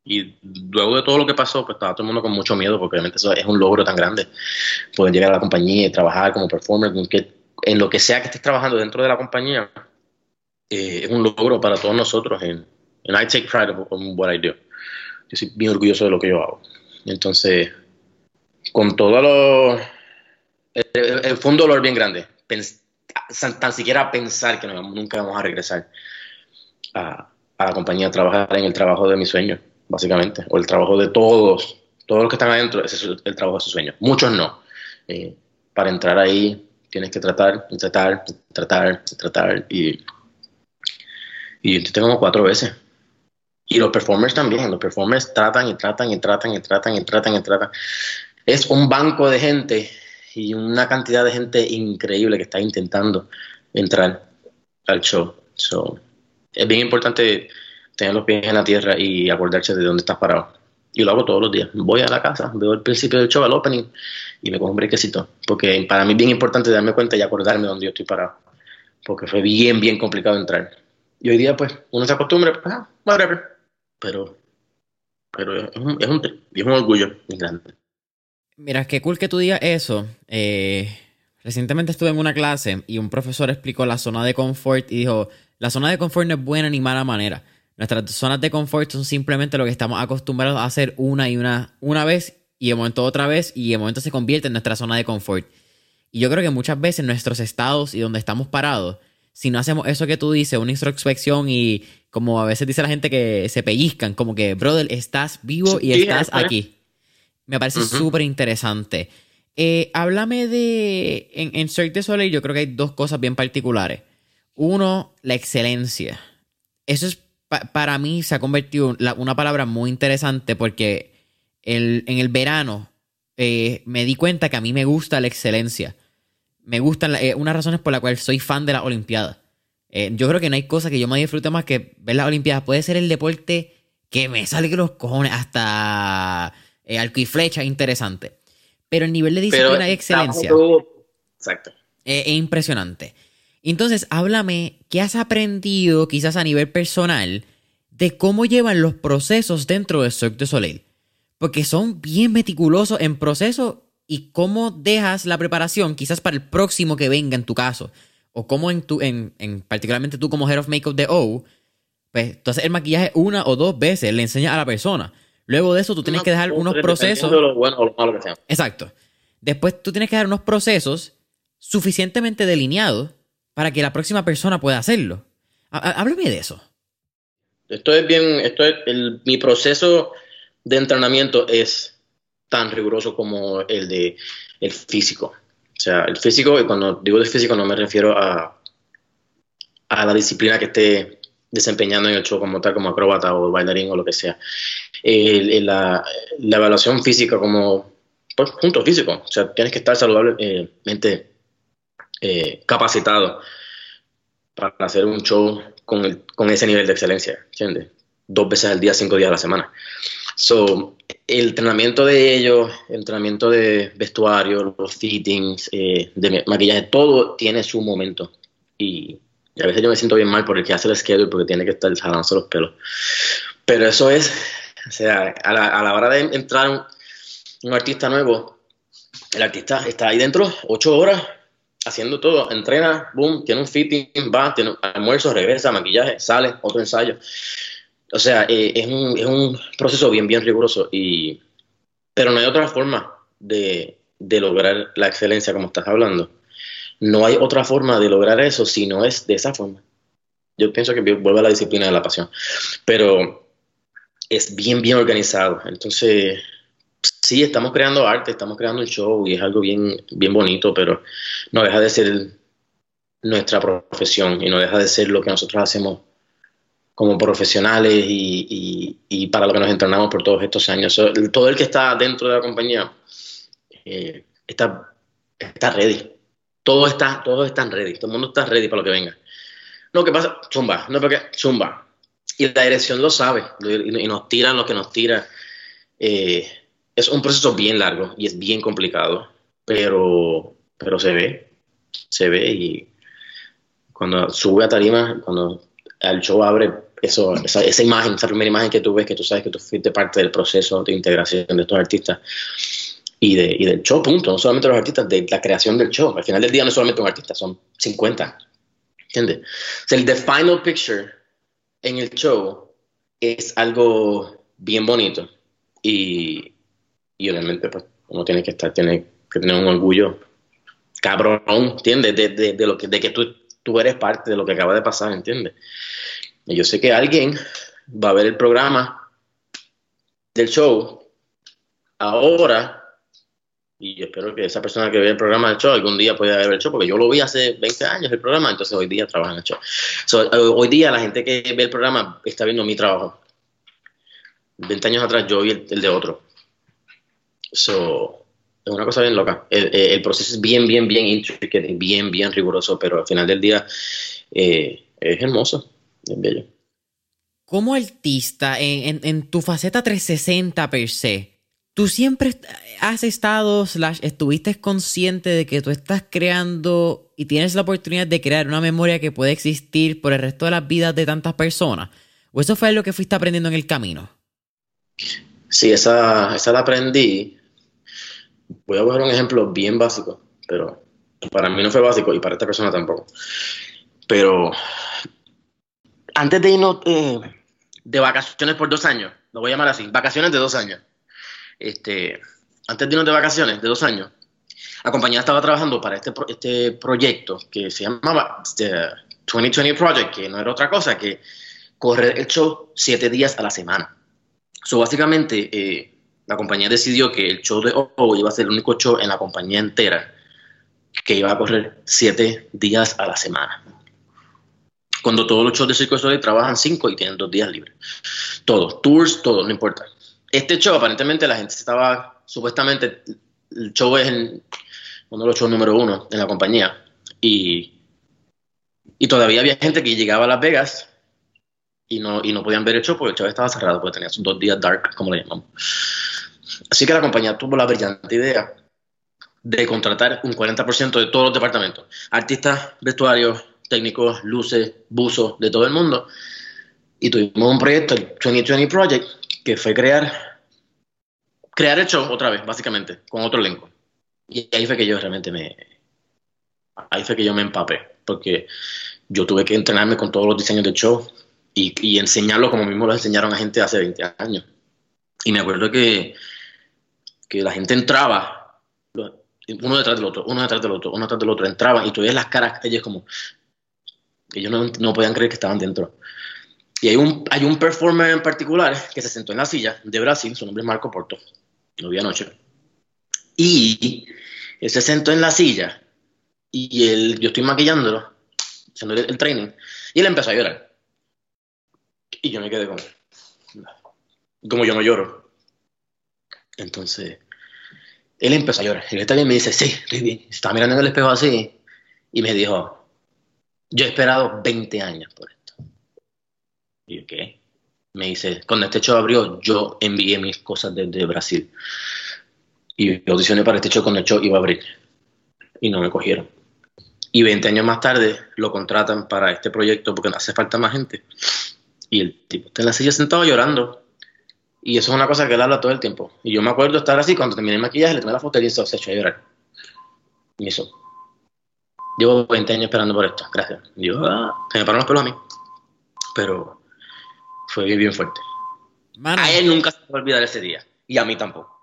y luego de todo lo que pasó, pues estaba todo el mundo con mucho miedo, porque obviamente eso es un logro tan grande. Poder llegar a la compañía y trabajar como performer, en lo que sea que estés trabajando dentro de la compañía, eh, es un logro para todos nosotros. En, I take pride in what I do. Yo soy bien orgulloso de lo que yo hago. Entonces, con todo lo. fue un dolor bien grande. Tan siquiera pensar que nunca vamos a regresar a, a la compañía a trabajar en el trabajo de mi sueño básicamente, o el trabajo de todos, todos los que están adentro, ese es el trabajo de su sueño. Muchos no. Eh, para entrar ahí tienes que tratar, tratar, tratar, tratar, y, y intenté como cuatro veces. Y los performers también, los performers tratan y tratan y tratan y tratan y tratan y tratan. Es un banco de gente y una cantidad de gente increíble que está intentando entrar al show. So, es bien importante tener los pies en la tierra y acordarse de dónde estás parado. Y lo hago todos los días. Voy a la casa, veo el principio del show, el opening, y me cojo un brequecito. Porque para mí es bien importante darme cuenta y acordarme de dónde yo estoy parado. Porque fue bien, bien complicado entrar. Y hoy día, pues, uno se acostumbra, pues, ah, whatever. Pero, pero es un, es un, es un orgullo muy grande. Mira, qué cool que tú digas eso. Eh, recientemente estuve en una clase y un profesor explicó la zona de confort y dijo, la zona de confort no es buena ni mala manera Nuestras zonas de confort son simplemente lo que estamos acostumbrados a hacer una y una, una vez y de momento otra vez y de momento se convierte en nuestra zona de confort. Y yo creo que muchas veces nuestros estados y donde estamos parados, si no hacemos eso que tú dices, una introspección y como a veces dice la gente que se pellizcan, como que, brother, estás vivo y estás aquí. Me parece súper interesante. Eh, háblame de. En, en Cirque de Soleil, yo creo que hay dos cosas bien particulares. Uno, la excelencia. Eso es para mí se ha convertido en una palabra muy interesante porque el, en el verano eh, me di cuenta que a mí me gusta la excelencia. Me gustan eh, unas razones por las cuales soy fan de las Olimpiadas. Eh, yo creo que no hay cosa que yo me disfrute más que ver las Olimpiadas. Puede ser el deporte que me sale que los cojones, hasta arco y flecha, interesante. Pero el nivel de disciplina y excelencia Exacto. es impresionante. Entonces, háblame, ¿qué has aprendido quizás a nivel personal de cómo llevan los procesos dentro de Cirque du Soleil? Porque son bien meticulosos en proceso y cómo dejas la preparación quizás para el próximo que venga en tu caso. O cómo en tu, en, en particularmente tú como Head of Makeup de O, pues tú haces el maquillaje una o dos veces, le enseñas a la persona. Luego de eso tú tienes que dejar unos procesos. Exacto. Después tú tienes que dar unos procesos suficientemente delineados para que la próxima persona pueda hacerlo. Háblame de eso. Esto es bien, esto es mi proceso de entrenamiento es tan riguroso como el de el físico. O sea, el físico, y cuando digo de físico no me refiero a, a la disciplina que esté desempeñando en el show como tal, como acróbata o bailarín o lo que sea. La, evaluación física como pues, punto físico. O sea, tienes que estar saludablemente eh, capacitado para hacer un show con, con ese nivel de excelencia, ¿entiendes? Dos veces al día, cinco días a la semana. So, el entrenamiento de ellos, el entrenamiento de vestuario, los fittings, eh, de maquillaje, todo tiene su momento. Y, a veces yo me siento bien mal por el que hace el schedule porque tiene que estar jalándose los pelos. Pero eso es, o sea, a la, a la hora de entrar un, un artista nuevo, el artista está ahí dentro ocho horas haciendo todo, entrena, boom, tiene un fitting, va, tiene un almuerzo, regresa, maquillaje, sale, otro ensayo. O sea, eh, es, un, es, un, proceso bien, bien riguroso, y, pero no hay otra forma de, de, lograr la excelencia como estás hablando. No hay otra forma de lograr eso si no es de esa forma. Yo pienso que vuelve a la disciplina de la pasión, pero es bien, bien organizado. Entonces, sí, estamos creando arte, estamos creando un show y es algo bien, bien bonito, pero no deja de ser nuestra profesión y no deja de ser lo que nosotros hacemos como profesionales y, para lo que nos entrenamos por todos estos años. todo el que está dentro de la compañía eh, está, está ready. Todo está, todos están ready. Todo el mundo está ready para lo que venga. No, ¿qué pasa? Zumba. No, porque zumba. Y la dirección lo sabe. Y, nos tiran lo que nos tira. Eh, es un proceso bien largo y es bien complicado, pero, pero se ve, se ve y cuando sube a tarima, cuando el show abre, eso, esa, esa, imagen, esa primera imagen que tú ves, que tú sabes que tú fuiste parte del proceso de integración de estos artistas y, de, y del show, punto, no solamente los artistas, de la creación del show. Al final del día no es solamente un artista, son 50. ¿Entiendes? O sea, el the final picture en el show es algo bien bonito y, y obviamente pues uno tiene que estar, tiene que tener un orgullo cabrón, ¿entiendes? De, de, de lo que, de que tú, tú eres parte de lo que acaba de pasar, ¿entiendes? Y yo sé que alguien va a ver el programa del show ahora y espero que esa persona que ve el programa del show algún día pueda ver el show, porque yo lo vi hace 20 años el programa, entonces hoy día trabaja en el show. Eh, hoy día la gente que ve el programa está viendo mi trabajo. 20 años atrás yo vi el de otro. So, es una cosa bien loca. El, proceso es bien, bien, bien intricate, bien, bien riguroso, pero al final del día eh, es hermoso, es bello. Como artista, en, en, tu faceta 360 per se, tú siempre has estado, slash, estuviste consciente de que tú estás creando y tienes la oportunidad de crear una memoria que puede existir por el resto de las vidas de tantas personas. ¿O eso fue lo que fuiste aprendiendo en el camino? Sí, esa, esa la aprendí voy a coger un ejemplo bien básico, pero para mí no fue básico y para esta persona tampoco. Pero antes de irnos eh, de vacaciones por dos años, lo voy a llamar así, vacaciones de dos años, este, antes de irnos de vacaciones, de dos años, la compañía estaba trabajando para este, este proyecto que se llamaba The 2020 Project, que no era otra cosa que correr el show siete días a la semana. So, básicamente, eh, la compañía decidió que el show de O iba a ser el único show en la compañía entera que iba a correr siete días a la semana. Cuando todos los shows de Circo Soleil trabajan cinco y tienen dos días libres. Todos, tours, todo, no importa. Este show, aparentemente, la gente estaba, supuestamente, el show es uno de los shows número uno en la compañía. Y, y todavía había gente que llegaba a Las Vegas y no, y no podían ver el show porque el show estaba cerrado, porque tenía sus dos días dark, como le llamamos. Así que la compañía tuvo la brillante idea de contratar un 40% de todos los departamentos, artistas, vestuarios, técnicos, luces, buzos, de todo el mundo. Y tuvimos un proyecto, el 2020 Project, que fue crear, crear el show otra vez, básicamente, con otro elenco. Y ahí fue que yo realmente me, ahí fue que yo me empapé, porque yo tuve que entrenarme con todos los diseños del show y, enseñarlo como mismo lo enseñaron a gente hace 20 años. Y me acuerdo que, que la gente entraba, uno detrás del otro, uno detrás del otro, uno detrás del otro, entraban y tú ves las caras ellos como, ellos no, no podían creer que estaban dentro. Y hay un, hay un performer en particular que se sentó en la silla de Brasil, su nombre es Marco Porto, lo vi anoche. Y él se sentó en la silla y él, yo estoy maquillándolo, haciendo el, training, y él empezó a llorar. Y yo me quedé como, como yo no lloro. Entonces, él empezó a llorar. Él también me dice, sí, estoy bien. Estaba mirando en el espejo así y me dijo, yo he esperado 20 años por esto. Y ¿qué? Me dice, cuando este show abrió, yo envié mis cosas desde Brasil. Y audicioné para este show cuando el show iba a abrir. Y no me cogieron. Y 20 años más tarde lo contratan para este proyecto porque hace falta más gente. Y el tipo está en la silla sentado llorando. Y eso es una cosa que él habla todo el tiempo. Y yo me acuerdo estar así, cuando terminé el maquillaje, le tomé la foto y se echó a llorar. Y eso. Llevo 20 años esperando por esto, gracias. Yo, ah, se me pararon los pelos a mí. Pero fue bien, fuerte. A él nunca se va a olvidar ese día. Y a mí tampoco.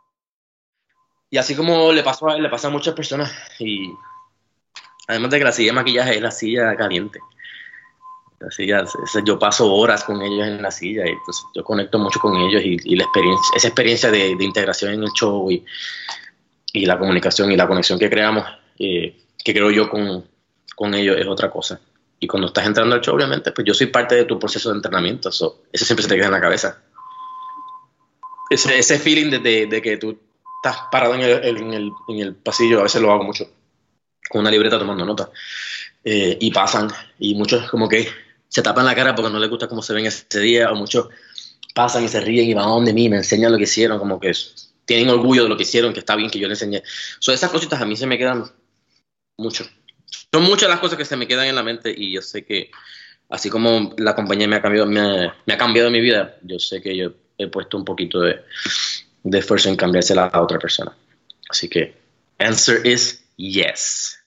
Y así como le pasó a él, le pasa a muchas personas. Y además de que la silla de maquillaje es la silla caliente. La silla, yo paso horas con ellos en la silla y entonces yo conecto mucho con ellos y, la experiencia, esa experiencia de, integración en el show y, y, la comunicación y la conexión que creamos, eh, que creo yo con, con ellos es otra cosa. Y cuando estás entrando al show, obviamente, pues yo soy parte de tu proceso de entrenamiento, eso siempre se te queda en la cabeza. Ese, ese feeling de, de, que tú estás parado en el, en, el, en el pasillo, a veces lo hago mucho, con una libreta tomando notas. Eh, y pasan, y muchos como que se tapan la cara porque no les gusta cómo se ven ese día, o muchos pasan y se ríen y van a donde mí, me enseñan lo que hicieron, como que tienen orgullo de lo que hicieron, que está bien que yo les enseñé. So, esas cositas a mí se me quedan mucho. Son muchas las cosas que se me quedan en la mente y yo sé que así como la compañía me ha cambiado, me, ha cambiado mi vida, yo sé que yo he puesto un poquito de, de esfuerzo en cambiársela a otra persona. Así que, answer is yes.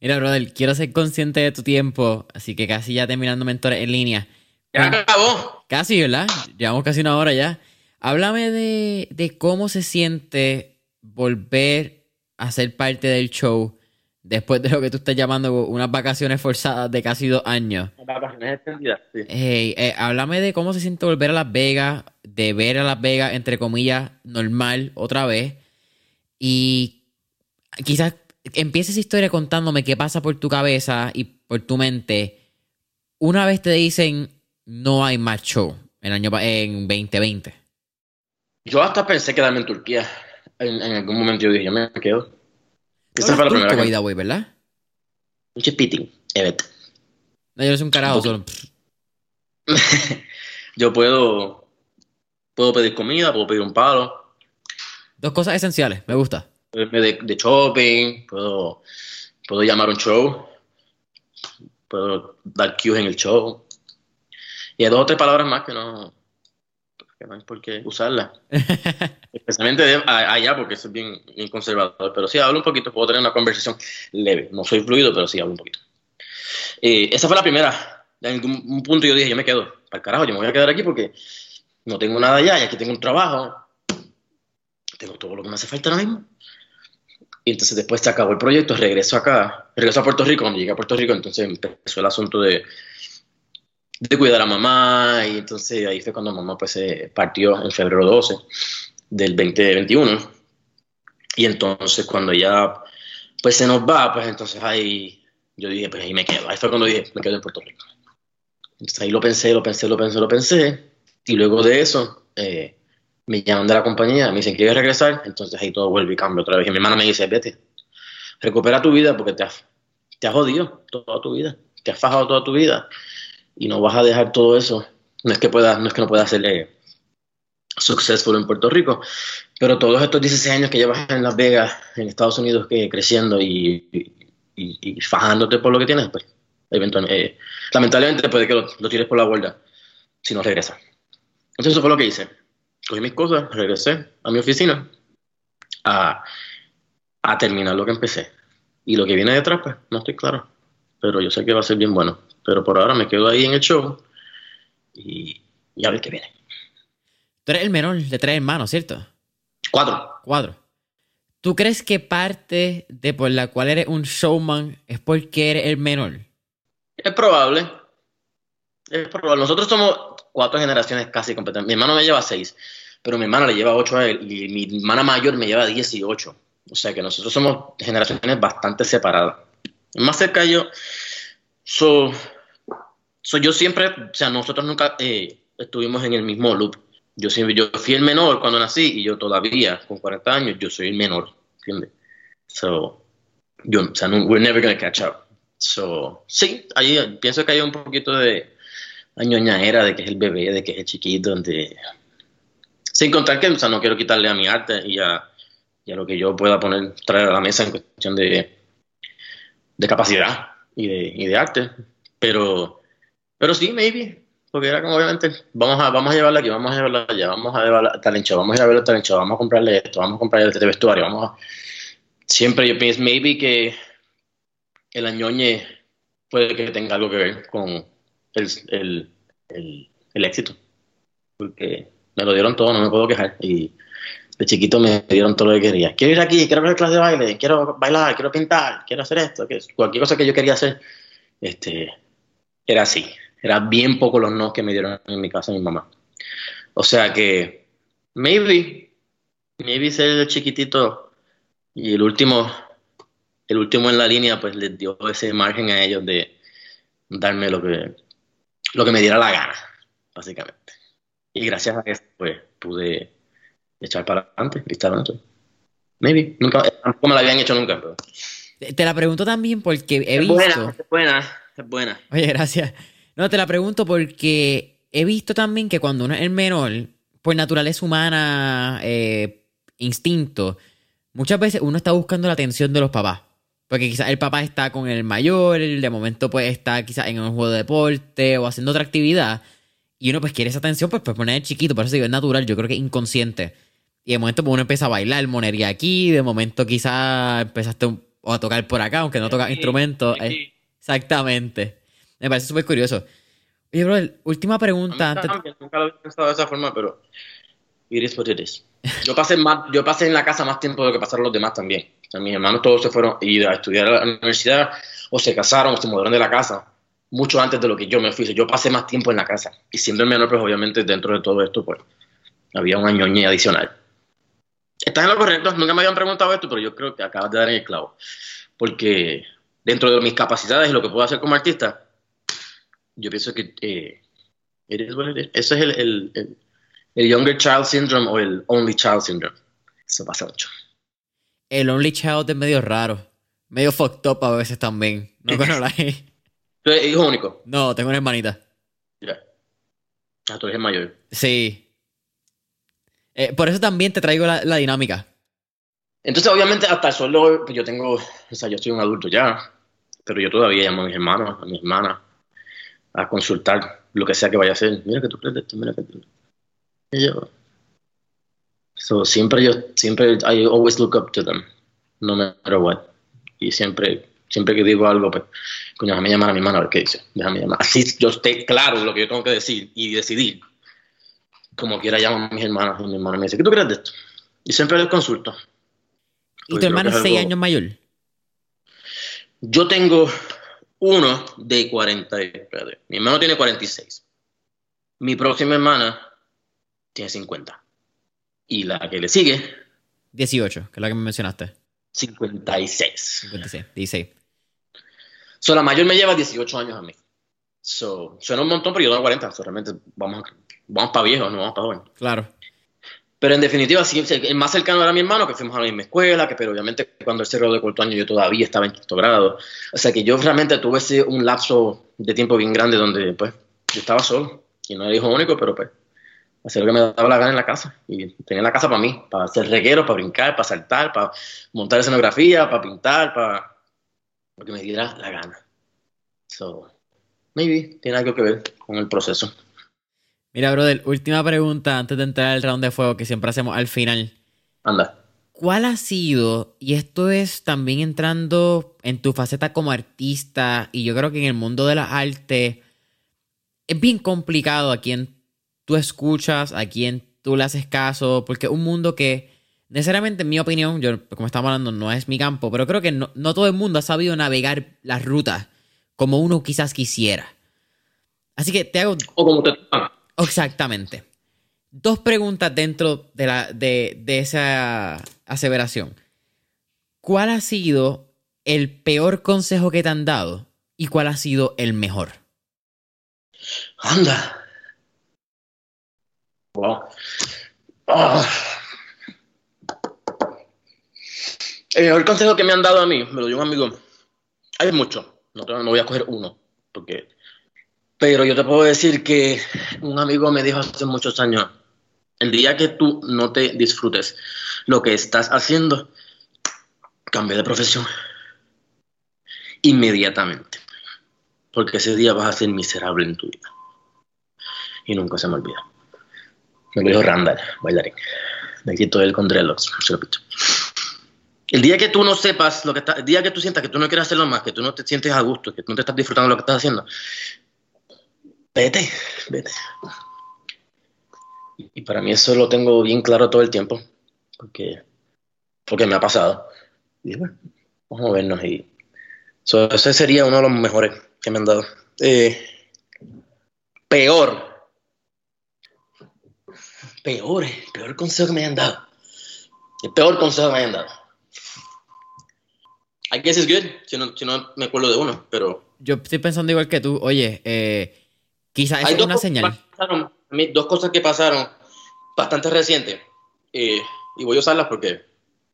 Mira, brother, quiero ser consciente de tu tiempo, así que casi ya terminando mentores en línea. Ya acabó. Casi, ¿verdad? Llevamos casi una hora ya. Háblame de, de cómo se siente volver a ser parte del show después de lo que tú estás llamando unas vacaciones forzadas de casi dos años. Vacaciones extendidas, sí. Eh, háblame de cómo se siente volver a Las Vegas, de ver a Las Vegas, entre comillas, normal otra vez. Y quizás empieza esa historia contándome qué pasa por tu cabeza y por tu mente una vez te dicen no hay más show en, año, en 2020. Yo hasta pensé quedarme en Turquía. En, algún momento yo dije, yo me quedo. Esa fue la primera. Way, ¿verdad? Un chipitín, Evet. No, yo no soy un carajo, solo. yo puedo, puedo pedir comida, puedo pedir un palo. Dos cosas esenciales, me gusta de, de shopping, puedo, puedo llamar un show, puedo dar cues en el show. Y hay dos o tres palabras más que no, que no hay por qué usarlas. Especialmente allá, porque es bien, conservador. Pero sí, hablo un poquito, puedo tener una conversación leve. No soy fluido, pero sí hablo un poquito. Eh, esa fue la primera. En un punto yo dije, yo me quedo, para el carajo, yo me voy a quedar aquí porque no tengo nada allá y aquí tengo un trabajo tengo todo lo que me hace falta ahora mismo. Y entonces después se acabó el proyecto, regreso acá, regreso a Puerto Rico, cuando llegué a Puerto Rico, entonces empezó el asunto de, de cuidar a mamá, y entonces ahí fue cuando mamá pues se partió en febrero 12 del 2021. Y entonces cuando ya pues se nos va, pues entonces ahí yo dije, pues ahí me quedo. Ahí fue cuando dije, me quedo en Puerto Rico. Entonces ahí lo pensé, lo pensé, lo pensé, lo pensé. Y luego de eso, eh, me llaman de la compañía, me dicen, ¿quieres regresar? Entonces ahí todo vuelve y cambia otra vez. Y mi hermana me dice, vete, recupera tu vida porque te has, te has jodido toda tu vida, te has fajado toda tu vida y no vas a dejar todo eso. No es que, puedas, no, es que no puedas ser eh, en Puerto Rico, pero todos estos 16 años que llevas en Las Vegas, en Estados Unidos, que creciendo y, y, fajándote por lo que tienes, pues eventualmente, eh, lamentablemente puede que lo, lo, tires por la borda si no regresas. Entonces eso fue lo que hice cogí mis cosas, regresé a mi oficina a, a terminar lo que empecé. Y lo que viene detrás, pues, no estoy claro. Pero yo sé que va a ser bien bueno. Pero por ahora me quedo ahí en el show y, y a ver qué viene. Tú eres el menor de tres hermanos, ¿cierto? Cuatro. Cuatro. ¿Tú crees que parte de por la cual eres un showman es porque eres el menor? Es probable. Es probable. Nosotros somos, cuatro generaciones casi completamente. Mi hermano me lleva seis, pero mi hermana le lleva ocho a él y mi hermana mayor me lleva dieciocho. O sea que nosotros somos generaciones bastante separadas. Más cerca yo, so, yo siempre, o sea, nosotros nunca eh, estuvimos en el mismo loop. Yo siempre, yo fui el menor cuando nací y yo todavía, con 40 años, yo soy el menor, ¿entiendes? So, yo, o sea, we're never gonna catch up. So, sí, ahí pienso que hay un poquito de, era de que es el bebé, de que es el chiquito, donde... Sin contar que, o sea, no quiero quitarle a mi arte y a, lo que yo pueda poner, traer a la mesa en cuestión de, de capacidad y de, y de arte. Pero, pero sí, maybe, porque era como obviamente, vamos a, vamos a llevarla aquí, vamos a llevarla allá, vamos a llevarla al talent vamos a ir a ver el talent vamos a comprarle esto, vamos a comprarle este vestuario, vamos a... Siempre yo pienso, maybe que el añoñe puede que tenga algo que ver con, el, el, éxito. Porque me lo dieron todo, no me puedo quejar. Y de chiquito me dieron todo lo que quería. Quiero ir aquí, quiero ver clase de baile, quiero bailar, quiero pintar, quiero hacer esto. Cualquier cosa que yo quería hacer, este, era así. Era bien poco los no que me dieron en mi casa mi mamá. O sea que, maybe, maybe ser el chiquitito y el último, el último en la línea, pues les dio ese margen a ellos de darme lo que, lo que me diera la gana, básicamente. Y gracias a eso, pues, pude echar para adelante y estar Maybe. Nunca, tampoco me la habían hecho nunca, pero... Te la pregunto también porque he es visto... Buena, es buena, es buena. Oye, gracias. No, te la pregunto porque he visto también que cuando uno es el menor, por naturaleza humana, eh, instinto, muchas veces uno está buscando la atención de los papás. Porque quizás el papá está con el mayor, de momento pues está quizás en un juego de deporte o haciendo otra actividad. Y uno pues quiere esa atención, pues, pues poner el chiquito, por eso digo, es natural, yo creo que es inconsciente. Y de momento pues uno empieza a bailar, monería aquí, de momento quizás empezaste a tocar por acá, aunque no tocas instrumentos. Eh, exactamente. Me parece súper curioso. Oye, bro, última pregunta. Nunca lo había pensado de esa forma, pero it is what it is. Yo pasé, más, yo pasé en la casa más tiempo de lo que pasaron los demás también mis hermanos todos se fueron a estudiar a la universidad o se casaron o se mudaron de la casa mucho antes de lo que yo me fui. Yo pasé más tiempo en la casa. Y siendo el menor, pues obviamente dentro de todo esto, pues había un añoñe adicional. Estás en lo correcto. Nunca me habían preguntado esto, pero yo creo que acabas de dar en el clavo. Porque dentro de mis capacidades y lo que puedo hacer como artista, yo pienso que eh, eso es el, el, el Younger Child Syndrome o el Only Child Syndrome. Eso pasa mucho el Only Child es medio raro. Medio fucked up a veces también. No con la ¿Tú eres hijo único? No, tengo una hermanita. Ya. Ah, tú eres el mayor. Sí. Eh, por eso también te traigo la, dinámica. Entonces, obviamente, hasta el suelo, pues yo tengo, o sea, yo soy un adulto ya, pero yo todavía llamo a mis hermanos, a mi hermana, a consultar lo que sea que vaya a hacer. Mira que tú crees de esto, mira que tú. Y yo, So, siempre yo, siempre, I always look up to them, no matter what. Y siempre, siempre que digo algo, pues, coño, déjame llamar a mi hermana a ver qué dice. Déjame llamar. Así yo esté claro lo que yo tengo que decir y decidir. Como quiera llamo a mis hermanas y mi hermana me dice, ¿qué tú crees de esto? Y siempre les consulto. ¿Y tu hermano es seis años mayor? Yo tengo uno de 40. Espérate, mi hermano tiene 46. Mi próxima hermana tiene 50. Y la que le sigue. 18, que es la que me mencionaste. 56. 56, 16. So, la mayor me lleva 18 años a mí. So, suena un montón, pero yo tengo 40. So, realmente vamos, vamos para viejos, no vamos para jóvenes. Claro. Pero en definitiva, sí, el más cercano era mi hermano, que fuimos a la misma escuela, que pero obviamente cuando él graduó de cuarto año yo todavía estaba en quinto grado. O sea que yo realmente tuve ese, un lapso de tiempo bien grande donde pues yo estaba solo y no era hijo único, pero pues hacer lo que me daba la gana en la casa. Y tenía la casa para mí, para hacer regueros, para brincar, para saltar, para montar escenografía, para pintar, para lo que me diera la gana. So, maybe tiene algo que ver con el proceso. Mira, brother, última pregunta antes de entrar al round de fuego que siempre hacemos al final. Anda. ¿Cuál ha sido, y esto es también entrando en tu faceta como artista, y yo creo que en el mundo de la arte es bien complicado a quien tú escuchas, a quien tú le haces caso, porque es un mundo que, necesariamente en mi opinión, yo como estamos hablando, no es mi campo, pero creo que no, no todo el mundo ha sabido navegar las rutas como uno quizás quisiera. Así que te hago... O como te... Exactamente. Dos preguntas dentro de, la, de, esa aseveración. ¿Cuál ha sido el peor consejo que te han dado y cuál ha sido el mejor? Anda. Wow. Ah. El mejor consejo que me han dado a mí, me lo dio un amigo. Hay muchos, no, no voy a coger uno, porque pero yo te puedo decir que un amigo me dijo hace muchos años, el día que tú no te disfrutes lo que estás haciendo, cambia de profesión. Inmediatamente. Porque ese día vas a ser miserable en tu vida. Y nunca se me olvida. Me lo dijo Randall, bailarín. Me quito él con dreadlocks, se lo El día que tú no sepas lo que está, el día que tú sientas que tú no quieres hacerlo más, que tú no te sientes a gusto, que tú no te estás disfrutando de lo que estás haciendo, vete, vete. Y para mí eso lo tengo bien claro todo el tiempo, porque, porque me ha pasado. Y bueno, vamos a vernos. Y ese sería uno de los mejores que me han dado. Eh, peor. Peor, peor consejo que me hayan dado. El peor consejo que me hayan dado. I guess it's good, si no, si no me acuerdo de uno, pero... Yo estoy pensando igual que tú, oye, eh, Quizás es una señal. dos cosas que pasaron bastante recientes. Eh, y voy a usarlas porque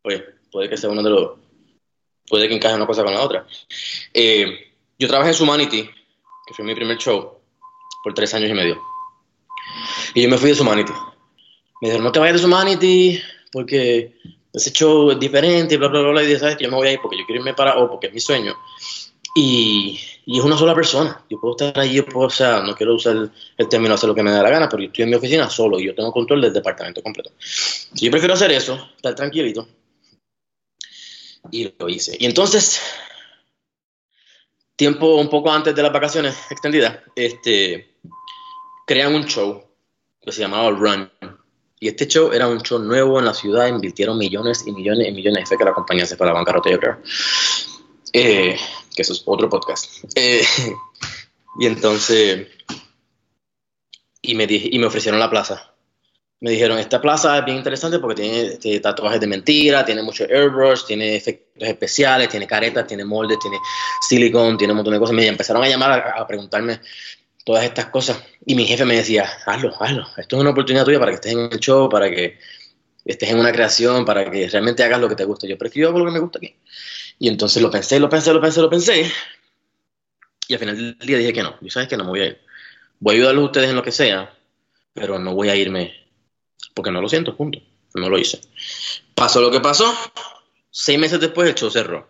pues, puede que sea uno de los. Puede que encaje una cosa con la otra. Eh, yo trabajé en Humanity, que fue mi primer show, por tres años y medio. Y yo me fui de Humanity. Me dijeron, no te vayas de Humanity porque ese show es diferente, bla, bla, bla, bla. Y sabes que yo me voy a ir porque yo quiero irme para O, porque es mi sueño. Y, y, es una sola persona. Yo puedo estar ahí, yo puedo, o sea, no quiero usar el, término hacer lo que me da la gana, pero yo estoy en mi oficina solo y yo tengo control del departamento completo. yo prefiero hacer eso, estar tranquilito. Y lo hice. Y entonces, tiempo un poco antes de las vacaciones extendidas, este, crean un show que se llamaba Run. Y este show era un show nuevo en la ciudad, invirtieron millones y millones y millones. Fue que la compañía se fue a la bancarrota, yo. Eh, que eso es otro podcast. Eh, y entonces, y me, y me ofrecieron la plaza. Me dijeron, esta plaza es bien interesante porque tiene, tatuajes de mentira, tiene mucho airbrush, tiene efectos especiales, tiene caretas, tiene moldes, tiene silicón, tiene un montón de cosas. Me empezaron a llamar a, preguntarme todas estas cosas. Y mi jefe me decía, hazlo, hazlo. Esto es una oportunidad tuya para que estés en el show, para que estés en una creación, para que realmente hagas lo que te gusta. Yo prefiero lo que me gusta aquí. Y entonces lo pensé, lo pensé, lo pensé, lo pensé. Y al final del día dije que no. Yo sabes que no me voy a ir. Voy a ayudarlos a ustedes en lo que sea, pero no voy a irme porque no lo siento, punto. No lo hice. Pasó lo que pasó. Seis meses después el show cerró.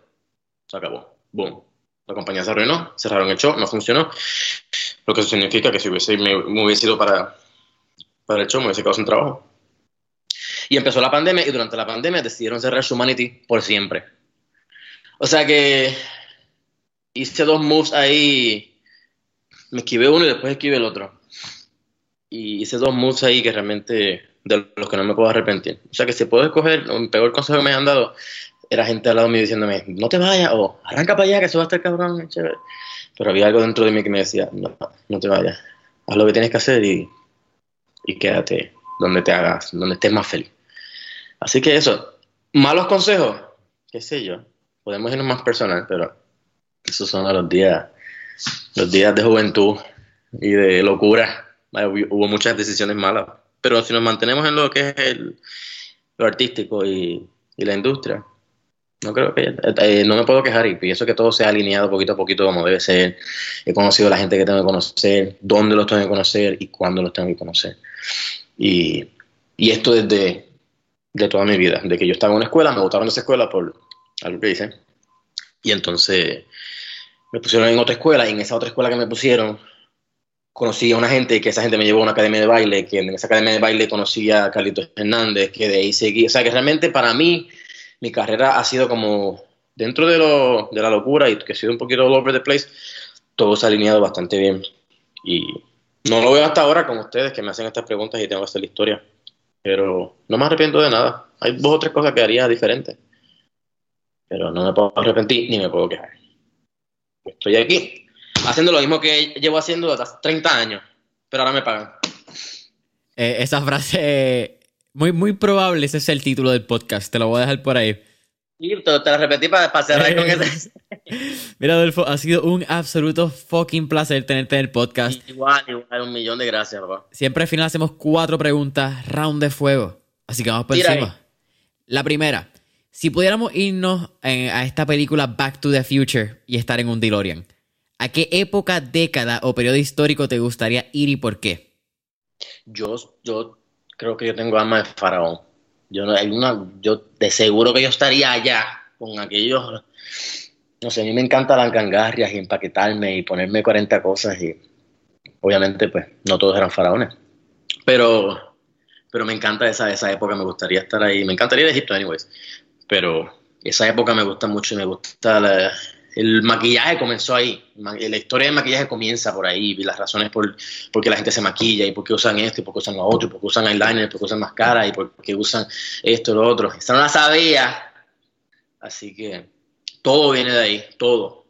Se acabó. Boom. La compañía se arruinó, cerraron el show, no funcionó. Lo que significa que si hubiese, me, hubiese ido para, para el show, me hubiese quedado sin trabajo. Y empezó la pandemia y durante la pandemia decidieron cerrar Humanity por siempre. O sea que hice dos moves ahí. Me esquivé uno y después esquivé el otro. Y hice dos moves ahí que realmente de los que no me puedo arrepentir. O sea que si puedo escoger, un peor consejo que me han dado era gente al lado mío diciéndome, no te vayas, o arranca para allá, que eso va a estar cabrón, chévere. Pero había algo dentro de mí que me decía, no, no te vayas, haz lo que tienes que hacer y, y quédate donde te hagas, donde estés más feliz. Así que eso, malos consejos, qué sé yo, podemos irnos más personal, pero esos son los días, los días de juventud y de locura. Hubo muchas decisiones malas, pero si nos mantenemos en lo que es el, lo artístico y, y la industria, no creo que eh, no me puedo quejar y pienso que todo se ha alineado poquito a poquito como debe ser. He conocido a la gente que tengo que conocer, dónde los tengo que conocer y cuándo los tengo que conocer. Y, y esto desde de toda mi vida, de que yo estaba en una escuela, me botaron de esa escuela por algo que hice. Y entonces me pusieron en otra escuela y en esa otra escuela que me pusieron conocí a una gente que esa gente me llevó a una academia de baile, que en esa academia de baile conocí a Carlitos Hernández, que de ahí seguí. O sea que realmente para mí mi carrera ha sido como dentro de, lo, de la locura y que he sido un poquito all over the place, todo se ha alineado bastante bien. Y no lo veo hasta ahora como ustedes que me hacen estas preguntas y tengo que hacer la historia. Pero no me arrepiento de nada. Hay dos o tres cosas que haría diferentes. Pero no me puedo arrepentir ni me puedo quejar. Estoy aquí haciendo lo mismo que llevo haciendo hasta 30 años. Pero ahora me pagan. Eh, esa frase muy, muy probable ese es el título del podcast. Te lo voy a dejar por ahí. Y te, lo repetí para, cerrar con ese. Mira, Adolfo, ha sido un absoluto fucking placer tenerte en el podcast. Igual, igual, un millón de gracias, papá. Siempre al final hacemos cuatro preguntas, round de fuego. Así que vamos por encima. La primera, si pudiéramos irnos eh, a esta película Back to the Future y estar en un DeLorean, ¿a qué época, década o periodo histórico te gustaría ir y por qué? Yo, yo creo que yo tengo alma de faraón. Yo no, hay una, yo de seguro que yo estaría allá con aquellos, no sé, a mí me encanta las gangarrias y empaquetarme y ponerme 40 cosas y obviamente pues no todos eran faraones, pero, pero me encanta esa, esa época, me gustaría estar ahí, me encantaría ir a Egipto anyways, pero esa época me gusta mucho y me gusta la, el maquillaje comenzó ahí. La historia del maquillaje comienza por ahí. Y las razones por, por qué la gente se maquilla y por qué usan esto y por qué usan lo otro, y por qué usan eyeliner, por qué usan máscara y por qué usan esto y lo otro. Esa no la sabía. Así que todo viene de ahí, todo.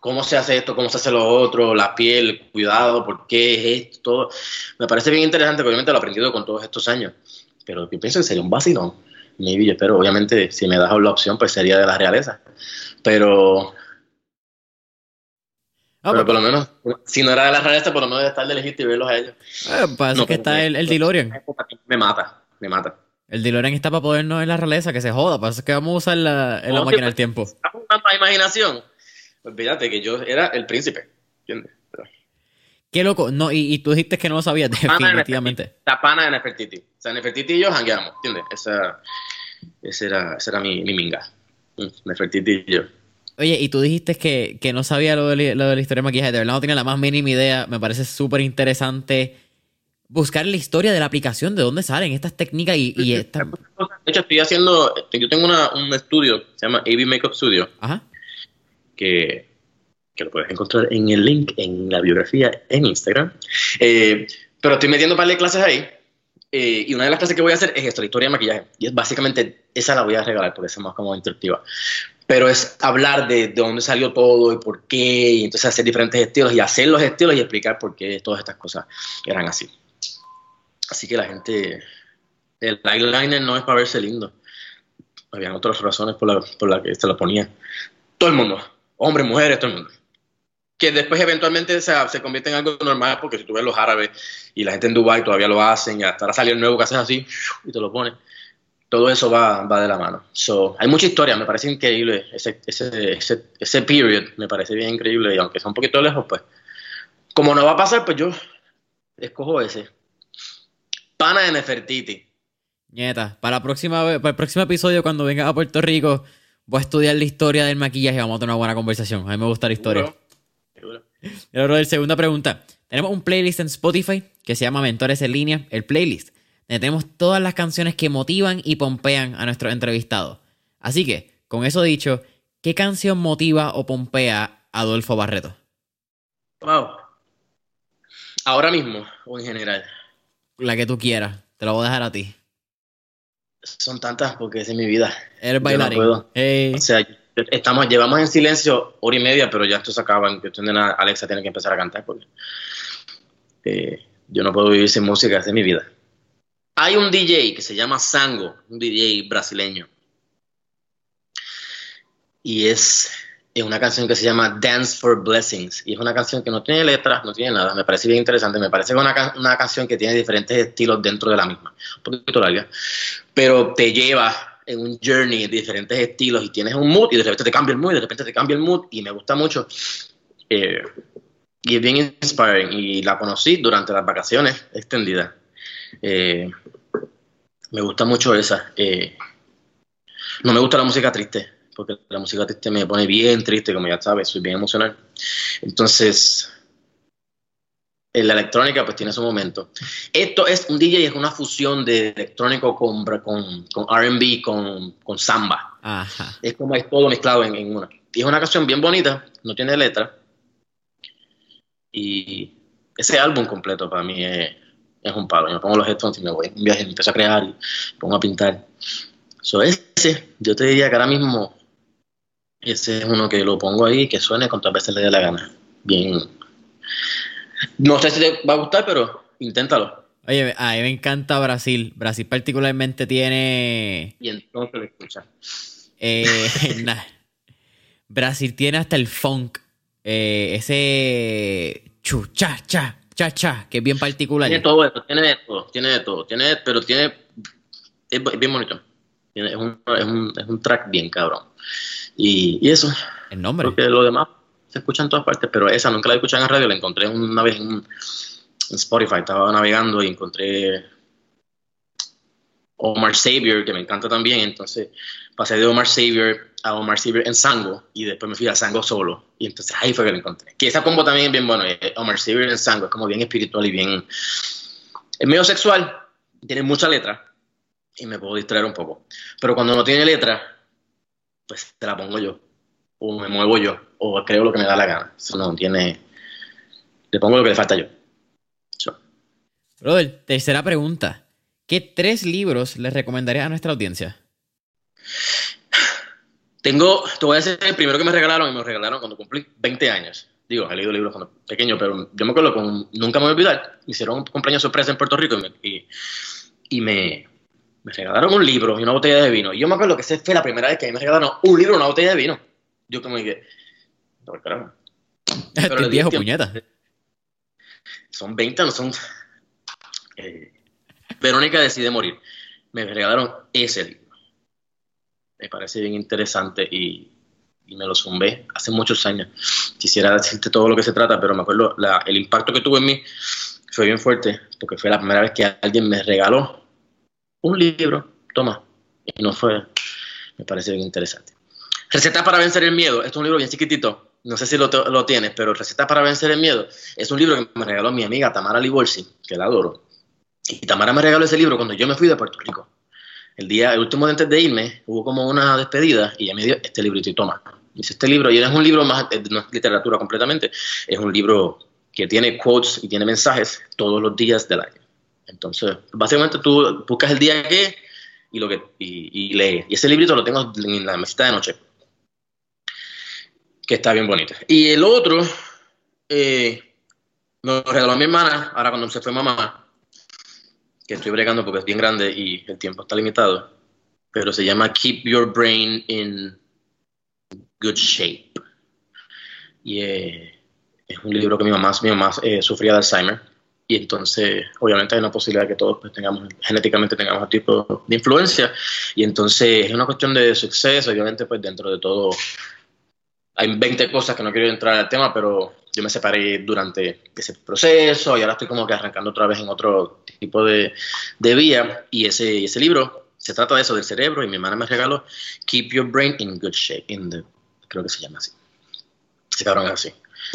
Cómo se hace esto, cómo se hace lo otro, la piel, cuidado, por qué es esto. Me parece bien interesante, obviamente lo he aprendido con todos estos años. Pero yo pienso que sería un vacilón. Maybe, pero obviamente si me das la opción, pues sería de la realeza. Pero Ah, pero pues, por lo menos, si no era de la realeza, por lo menos de estar de elegir y verlos a ellos. Eh, parece que está el, el DeLorean. Me mata, me mata. El DeLorean está para podernos en la realeza, que se joda. Para eso es que vamos a usar la, en la máquina del tiempo. Una imaginación. Olvídate que yo era el príncipe. ¿Entiendes? Qué loco. No, y, y, tú dijiste que no lo sabías, definitivamente. La pana de Nefertiti. O sea, Nefertiti y yo jangueamos, ¿entiendes? Esa, esa, era, esa era mi, mi minga. Nefertiti y yo. Oye, y tú dijiste que, no sabía lo de, lo de, la historia de maquillaje. De verdad no tenía la más mínima idea. Me parece súper interesante buscar la historia de la aplicación, de dónde salen estas técnicas y, y estas... De hecho, estoy haciendo... Yo tengo un estudio, se llama AB Makeup Studio. Ajá. Que, lo puedes encontrar en el link en la biografía en Instagram. Eh, pero estoy metiendo un par de clases ahí. Eh, y una de las clases que voy a hacer es esto, la historia de maquillaje. Y es básicamente, esa la voy a regalar porque es más como instructiva pero es hablar de, de, dónde salió todo y por qué, y entonces hacer diferentes estilos y hacer los estilos y explicar por qué todas estas cosas eran así. Así que la gente, el eyeliner no es para verse lindo. Habían otras razones por las por la que se lo ponía. Todo el mundo, hombres, mujeres, todo el mundo. Que después eventualmente se, se convierte en algo normal, porque si tú ves los árabes y la gente en Dubai todavía lo hacen, y hasta ahora salió el nuevo que haces así y te lo pones todo eso va, va de la mano. So, hay mucha historia, me parece increíble ese, ese, ese, ese, period, me parece bien increíble y aunque sea un poquito lejos, pues como no va a pasar, pues yo escojo ese. Pana de Nefertiti. Nieta, para, la próxima, para el próximo episodio cuando venga a Puerto Rico voy a estudiar la historia del maquillaje y vamos a tener una buena conversación. A mí me gusta la historia. Seguro. Seguro. segunda pregunta. Tenemos un playlist en Spotify que se llama Mentores en línea, el playlist tenemos todas las canciones que motivan y pompean a nuestros entrevistados. Así que, con eso dicho, ¿qué canción motiva o pompea a Adolfo Barreto? Wow. Ahora mismo o en general. La que tú quieras. Te lo voy a dejar a ti. Son tantas porque es mi vida. Eres bailarín. O sea, estamos, llevamos en silencio hora y media, pero ya esto se acaba. En cuestión de Alexa tiene que empezar a cantar porque eh, yo no puedo vivir sin música, es mi vida. Hay un DJ que se llama Sango, un DJ brasileño. Y es, una canción que se llama Dance for Blessings. Y es una canción que no tiene letras, no tiene nada. Me parece bien interesante. Me parece que es una, una canción que tiene diferentes estilos dentro de la misma. Un poquito larga. Pero te lleva en un journey de diferentes estilos y tienes un mood y de repente te cambia el mood y de repente te cambia el mood y me gusta mucho. Eh, y es bien inspiring y la conocí durante las vacaciones extendidas. Eh, me gusta mucho esa. Eh, no me gusta la música triste, porque la música triste me pone bien triste, como ya sabes, soy bien emocional. Entonces, en la electrónica pues tiene su momento. Esto es un DJ, es una fusión de electrónico con, con, con RB, con, con samba. Es como es todo mezclado en, en, una. Y es una canción bien bonita, no tiene letra. Y ese álbum completo para mí es, es un palo. Yo me pongo los headphones y me voy a un viaje, me empiezo a crear y pongo a pintar. So, ese, yo te diría que ahora mismo ese es uno que lo pongo ahí que suene cuantas veces le dé la gana. Bien. No sé si te va a gustar, pero inténtalo. Oye, a mí me encanta Brasil. Brasil particularmente tiene... Y entonces lo escucha. Eh, Brasil tiene hasta el funk. Eh, ese chucha, cha, cha, cha, que es bien particular. Tiene todo eso, tiene de todo, tiene de todo, tiene, pero tiene, es bien bonito. es, un, es, un, es un track bien cabrón. Y, y eso. El nombre. Porque lo demás se escucha en todas partes, pero esa nunca la escuché en radio, la encontré una vez en, Spotify, estaba navegando y encontré Omar Savior, que me encanta también, entonces pasé de Omar Savior a Omar Savior en Sango y después me fui a Sango solo y entonces ahí fue que lo encontré. Que esa combo también es bien bueno, eh, Omar Savior en Sango es como bien espiritual y bien... Es medio sexual, tiene mucha letra y me puedo distraer un poco, pero cuando no tiene letra, pues te la pongo yo o me muevo yo o creo lo que me da la gana. Eso no tiene... Le pongo lo que le falta yo. So. Brother, tercera pregunta. ¿Qué tres libros les recomendarías a nuestra audiencia? Tengo, te voy a decir el primero que me regalaron y me lo regalaron cuando cumplí 20 años. Digo, he leído libros cuando pequeño, pero yo me acuerdo con, nunca me voy a olvidar. Me hicieron un cumpleaños sorpresa en Puerto Rico y, me, y, me, me, regalaron un libro y una botella de vino. Y yo me acuerdo que esa fue la primera vez que me regalaron un libro y una botella de vino. Yo como que, no, carajo. Pero viejo puñeta. Son 20, no son... Eh, Verónica decide morir. Me regalaron ese libro me parece bien interesante y, me lo zumbé hace muchos años. Quisiera decirte todo lo que se trata, pero me acuerdo el impacto que tuvo en mí fue bien fuerte, porque fue la primera vez que alguien me regaló un libro, toma, y no fue, me parece bien interesante. Recetas para vencer el miedo, es un libro bien chiquitito, no sé si lo, lo tienes, pero Recetas para vencer el miedo es un libro que me regaló mi amiga Tamara Libolsi, que la adoro. Y Tamara me regaló ese libro cuando yo me fui de Puerto Rico el día, el último día antes de irme, hubo como una despedida y ella me dio este librito y toma. Dice, este libro, y es un libro más, no es literatura completamente, es un libro que tiene quotes y tiene mensajes todos los días del año. Entonces, básicamente tú buscas el día que y lo que y, lees. Y ese librito lo tengo en la mesita de noche, que está bien bonito. Y el otro, eh, me lo regaló mi hermana, ahora cuando se fue mamá, que estoy bregando porque es bien grande y el tiempo está limitado, pero se llama Keep Your Brain in Good Shape. Y eh, es un libro que mi mamá, mi mamá eh, sufría de Alzheimer y entonces obviamente hay una posibilidad de que todos pues, tengamos genéticamente tengamos un tipo de influencia y entonces es una cuestión de suceso obviamente pues dentro de todo hay 20 cosas que no quiero entrar al tema pero yo me separé durante ese proceso y ahora estoy como que arrancando otra vez en otro tipo de, de vía. Y ese, ese libro se trata de eso, del cerebro, y mi hermana me regaló Keep Your Brain in Good Shape. Creo que se llama así. Ese cabrón así.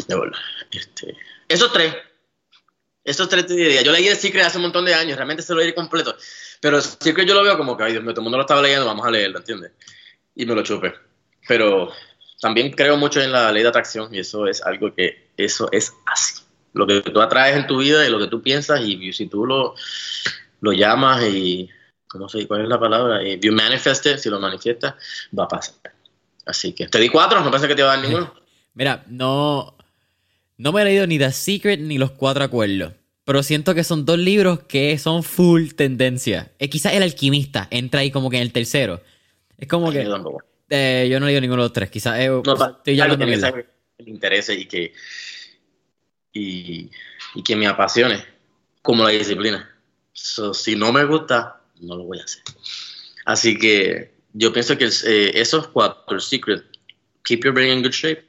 De verdad. Este, esos tres. Esos tres te diría. Yo leí el Secret hace un montón de años, realmente se lo leí completo. Pero el Secret yo lo veo como que, ay Dios mío, todo el mundo lo estaba leyendo, vamos a leerlo, ¿entiendes? Y me lo chupe. Pero también creo mucho en la ley de atracción y eso es algo que eso es así. Lo que tú atraes en tu vida y lo que tú piensas y si tú lo, lo llamas y, ¿cómo se ¿Cuál es la palabra? If you manifest it, si lo manifiestas, va a pasar. Así que te di cuatro, no pasa que te va a dar ninguno. Mira, no, no me he leído ni The Secret ni Los Cuatro Acuerdos. Pero siento que son dos libros que son full tendencia. Eh, quizás El Alquimista entra ahí como que en el tercero. Es como que. Eh, yo no he leído ninguno de los tres. Quizás eh, estoy ya que me interese y que. Y, y, que me apasione como la disciplina. si no me gusta, no lo voy a hacer. Así que yo pienso que eh, esos cuatro, el secret, keep your brain in good shape,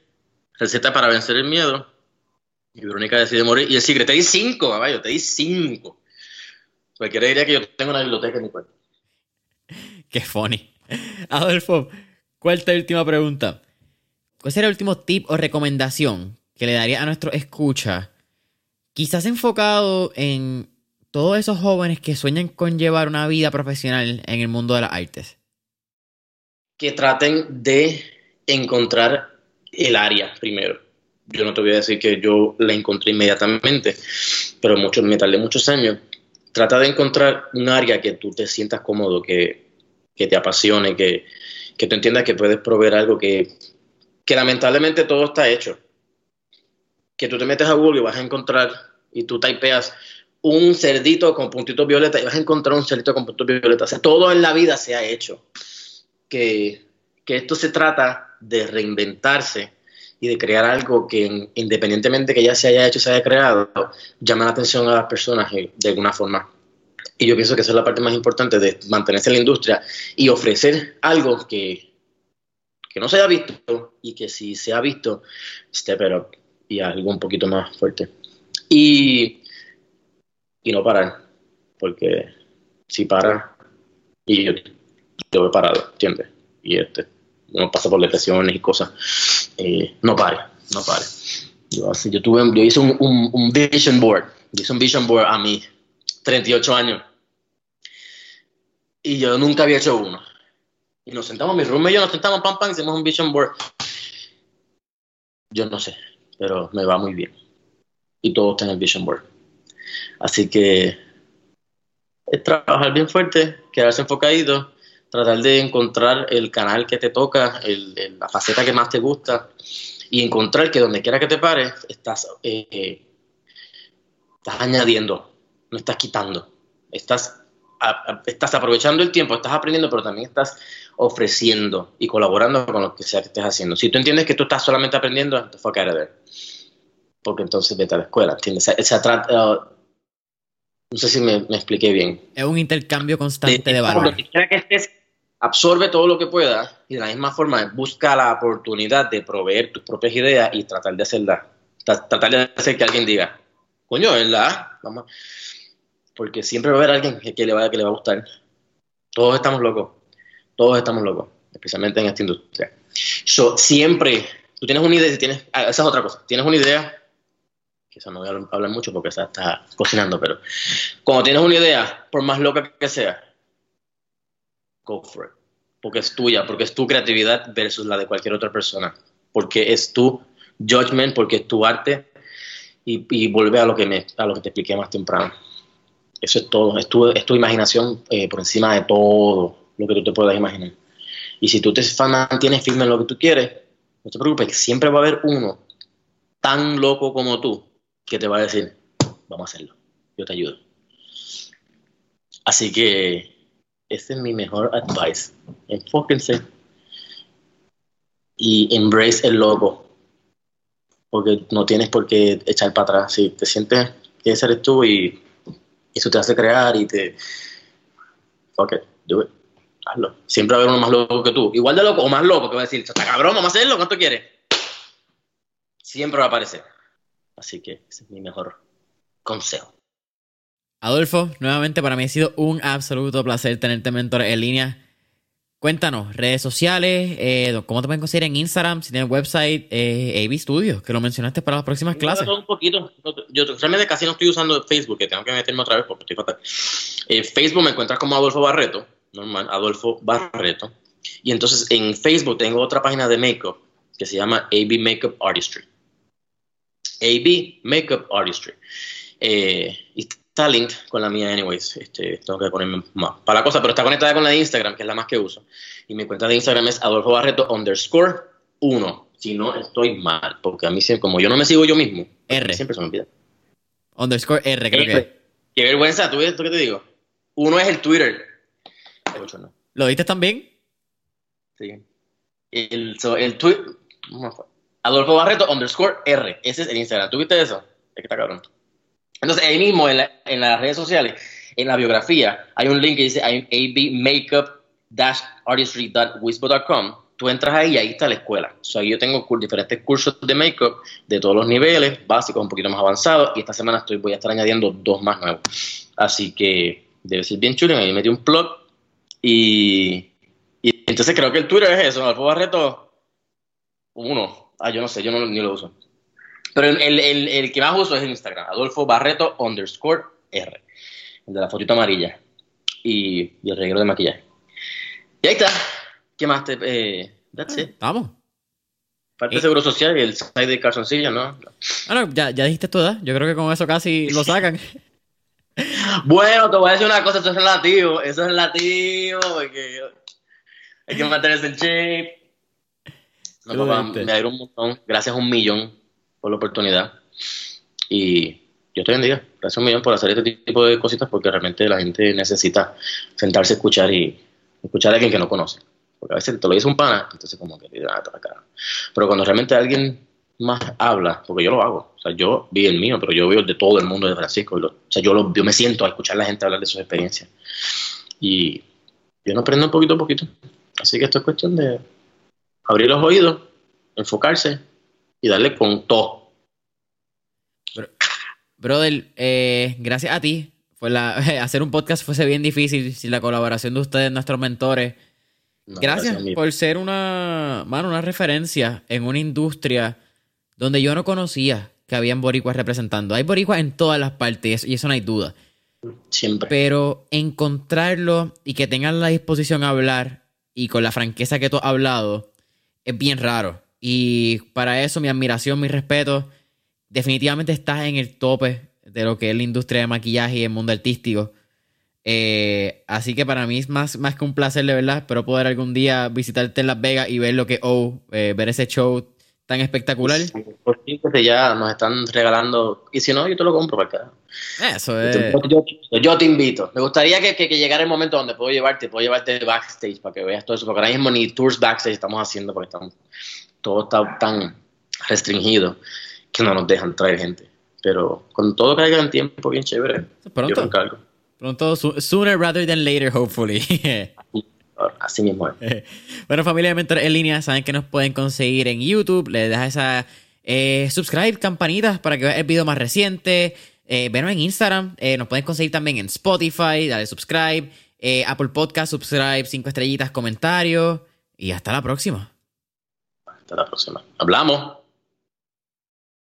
receta para vencer el miedo, y Verónica decide morir, y el secret, te di cinco, caballo, te di cinco. Cualquiera diría que yo tengo una biblioteca en mi cuarto. Qué funny. Adolfo, ¿cuál es tu última pregunta? ¿Cuál sería el último tip o recomendación que le daría a nuestro escucha? Quizás enfocado en todos esos jóvenes que sueñan con llevar una vida profesional en el mundo de las artes que traten de encontrar el área primero. Yo no te voy a decir que yo la encontré inmediatamente, pero mucho, me tardé muchos años. Trata de encontrar un área que tú te sientas cómodo, que, te apasione, que, que tú entiendas que puedes proveer algo que, que lamentablemente todo está hecho. Que tú te metes a Google y vas a encontrar y tú typeas un cerdito con puntitos violetas y vas a encontrar un cerdito con puntitos violetas. todo en la vida se ha hecho que, esto se trata de reinventarse y de crear algo que independientemente que ya se haya hecho se haya creado, llame la atención a las personas de alguna forma. Y yo pienso que esa es la parte más importante de mantenerse en la industria y ofrecer algo que, que no se haya visto y que si se ha visto, step it up y algo un poquito más fuerte. Y, y no parar, porque si para, y yo yo he parado, ¿entiendes? Y este, uno pasa por depresiones y cosas. Eh, no pare, no pare. Yo, yo, tuve, yo hice un, vision board, hice un vision board a mis 38 años. Y yo nunca había hecho uno. Y nos sentamos, mi roommate y yo nos sentamos, pam, pam, hicimos un vision board. Yo no sé, pero me va muy bien. Y todo está en el vision board. Así que es trabajar bien fuerte, quedarse enfocadito tratar de encontrar el canal que te toca, la faceta que más te gusta y encontrar que donde quiera que te pares estás, eh, estás añadiendo, no estás quitando, estás, estás aprovechando el tiempo, estás aprendiendo, pero también estás ofreciendo y colaborando con lo que sea que estés haciendo. Si tú entiendes que tú estás solamente aprendiendo, te fue a ver. Porque entonces vete a la escuela, ¿entiendes? Uh, no sé si me, expliqué bien. Es un intercambio constante de, valor. Donde quiera que estés, absorbe todo lo que puedas y de la misma forma busca la oportunidad de proveer tus propias ideas y tratar de hacerla, tratar de hacer que alguien diga, coño, ¿verdad? Vamos. Porque siempre va a haber alguien que le, vaya, que le va a gustar. Todos estamos locos, todos estamos locos, especialmente en esta industria. So, siempre, tú tienes una idea, tienes, ah, esa es otra cosa, tienes una idea, quizás no voy a hablar mucho porque está cocinando, pero cuando tienes una idea, por más loca que sea, go for it. Porque es tuya, porque es tu creatividad versus la de cualquier otra persona. Porque es tu judgment, porque es tu arte. Y, y vuelve a lo, que me, a lo que te expliqué más temprano. Eso es todo. Es tu, es tu imaginación eh, por encima de todo lo que tú te puedas imaginar. Y si tú te mantienes firme en lo que tú quieres, no te preocupes, siempre va a haber uno tan loco como tú que te va a decir, vamos a hacerlo, yo te ayudo. Así que ese es mi mejor advice. Enfóquense y embrace el logo. Porque no tienes por qué echar para atrás. Si te sientes que ese eres tú y eso te hace crear y te. It, do it. Hazlo. Siempre va a haber uno más loco que tú. Igual de loco o más loco que va a decir, está cabrón, vamos a hacerlo, ¿cuánto quieres? Siempre va a aparecer. Así que ese es mi mejor consejo. Adolfo, nuevamente para mí ha sido un absoluto placer tenerte mentor en línea. Cuéntanos, redes sociales, eh, cómo te pueden conseguir en Instagram, si tienes website, eh, AB Studios, que lo mencionaste para las próximas clases. Un poquito. Yo realmente casi no estoy usando Facebook, que tengo que meterme otra vez porque estoy fatal. Eh, Facebook me encuentras como Adolfo Barreto, normal, Adolfo Barreto. Y entonces en Facebook tengo otra página de makeup que se llama AB Makeup Artistry. AB Makeup Artistry. Eh, y está linked con la mía, anyways. Este, tengo que ponerme más para la cosa, pero está conectada con la de Instagram, que es la más que uso. Y mi cuenta de Instagram es Adolfo Barreto underscore 1. Si no, estoy mal, porque a mí, como yo no me sigo yo mismo, R. siempre se me olvida. Underscore R, creo que. Qué vergüenza, ¿tú ves esto que te digo? Uno es el Twitter. El otro no. ¿Lo viste también? Sí. El, so, el tweet. Adolfo Barreto underscore R. Ese es el Instagram. ¿Tú viste eso? Es que está cabrón. Entonces, ahí mismo en, la, en las redes sociales, en la biografía, hay un link que dice abmakeup-artistry.wispo.com. Tú entras ahí y ahí está la escuela. O sea, yo tengo diferentes cursos de makeup de todos los niveles, básicos, un poquito más avanzados, y esta semana estoy, voy a estar añadiendo dos más nuevos. Así que debe ser bien chulo. Ahí metí un plug y, entonces creo que el Twitter es eso, Adolfo Barreto uno. Ah, yo no sé, yo no, ni lo uso. Pero el, el, el, que más uso es el Instagram, Adolfo Barreto underscore R, el de la fotito amarilla y, y el reguero de maquillaje. Y ahí está. ¿Qué más te...? Eh, that's it. Vamos. Parte de Seguro Social y el site de calzoncillo, ¿no? Ah, no, ya, ya dijiste toda. Yo creo que con eso casi lo sacan. bueno, te voy a decir una cosa, eso es relativo. Eso es relativo, porque hay que mantenerse en shape. No, papá, me alegro un montón. Gracias a un millón por la oportunidad. Y yo en día. Gracias un millón por hacer este tipo de cositas porque realmente la gente necesita sentarse a escuchar y escuchar a alguien que no conoce. Porque a veces te lo dice un pana, entonces como que ah, acá. Pero cuando realmente alguien más habla, porque yo lo hago, o sea, yo vi el mío, pero yo veo el de todo el mundo de Francisco, lo, o sea, yo, lo, yo me siento a escuchar a la gente hablar de sus experiencias. Y yo no aprendo un poquito a poquito. Así que esto es cuestión de abrir los oídos, enfocarse y darle con todo. Brother, eh, gracias a ti. Fue la, hacer un podcast fuese bien difícil sin la colaboración de ustedes, nuestros mentores. No, gracias, gracias por ser una, mano, una referencia en una industria donde yo no conocía que habían boricuas representando. Hay boricuas en todas las partes y eso no hay duda. Siempre. Pero encontrarlo y que tengan la disposición a hablar y con la franqueza que tú has hablado es bien raro. Y para eso mi admiración, mi respeto, definitivamente estás en el tope de lo que es la industria de maquillaje y el mundo artístico. Eh, así que para mí es más, más que un placer, de verdad. Espero poder algún día visitarte en Las Vegas y ver lo que oh, eh, ver ese show tan espectacular. Por fin, que ya nos están regalando. Y si no, yo te lo compro para acá. Eso es. Yo, yo, te invito. Me gustaría que, que, que, llegara el momento donde puedo llevarte, puedo llevarte backstage para que veas todo eso. Porque ahora mismo ni tours backstage estamos haciendo porque estamos, todo está tan restringido que no nos dejan traer gente. Pero con todo caiga en tiempo, bien chévere. Pronto. Yo me encargo. Pronto, sooner rather than later, hopefully. Así mismo es. Bueno, familia de Mentores en línea, saben que nos pueden conseguir en YouTube. Les dejas esa eh, subscribe, campanitas para que veas el video más reciente. Eh, venos en Instagram. Eh, nos pueden conseguir también en Spotify. Dale subscribe. Eh, Apple Podcast, subscribe, cinco estrellitas, comentarios. Y hasta la próxima. Hasta la próxima. Hablamos.